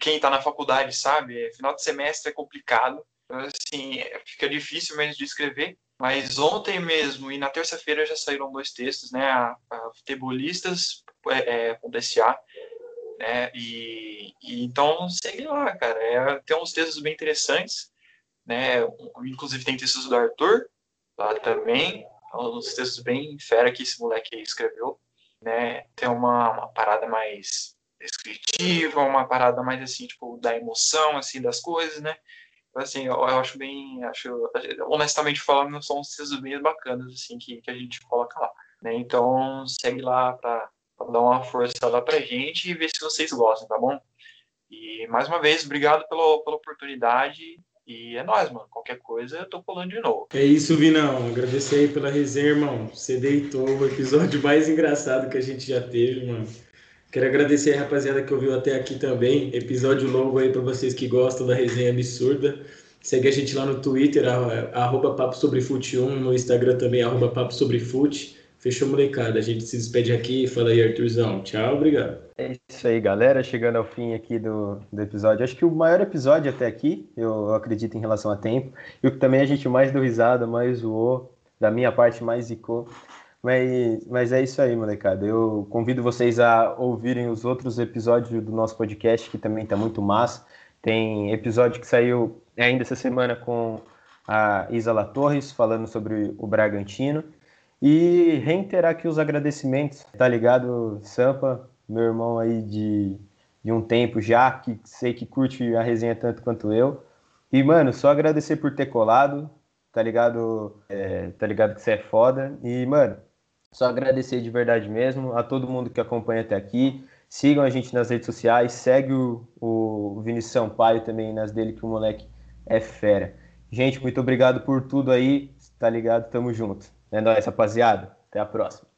quem tá na faculdade sabe, final de semestre é complicado, então, assim, fica difícil mesmo de escrever. Mas ontem mesmo e na terça-feira já saíram dois textos, né? A, a Futebolistas é, é, .sa, né? E, e, então segue lá, cara. É, tem uns textos bem interessantes né? Inclusive tem textos do Arthur lá também, uns textos bem fera que esse moleque escreveu, né? Tem uma, uma parada mais descritiva, uma parada mais assim, tipo, da emoção, assim, das coisas, né? Então, assim, eu, eu acho bem, acho, honestamente falando, são uns textos bem bacanas, assim, que, que a gente coloca lá, né? Então, segue lá para dar uma força lá pra gente e ver se vocês gostam, tá bom? E, mais uma vez, obrigado pela oportunidade e é nóis, mano. Qualquer coisa, eu tô pulando de novo. É isso, Vinão. Agradecer aí pela resenha, irmão. Você deitou o episódio mais engraçado que a gente já teve, mano. Quero agradecer a rapaziada que ouviu até aqui também. Episódio longo aí para vocês que gostam da resenha absurda. Segue a gente lá no Twitter, arroba Papo Sobre Fute 1, no Instagram também, arroba Papo Sobre Fute. Fechou, molecada. A gente se despede aqui. Fala aí, Arthurzão. Tchau, obrigado. É isso aí, galera. Chegando ao fim aqui do, do episódio. Acho que o maior episódio até aqui, eu acredito, em relação a tempo. E o que também a gente mais deu risada, mais zoou. Da minha parte, mais zicou. Mas, mas é isso aí, molecada. Eu convido vocês a ouvirem os outros episódios do nosso podcast, que também tá muito massa. Tem episódio que saiu ainda essa semana com a Isa La Torres, falando sobre o Bragantino. E reiterar aqui os agradecimentos, tá ligado, Sampa, meu irmão aí de, de um tempo já, que sei que curte a resenha tanto quanto eu. E, mano, só agradecer por ter colado, tá ligado? É, tá ligado que você é foda. E, mano, só agradecer de verdade mesmo a todo mundo que acompanha até aqui. Sigam a gente nas redes sociais, segue o, o Vinícius Sampaio também nas dele, que o moleque é fera. Gente, muito obrigado por tudo aí, tá ligado? Tamo junto. É nóis, rapaziada. Até a próxima.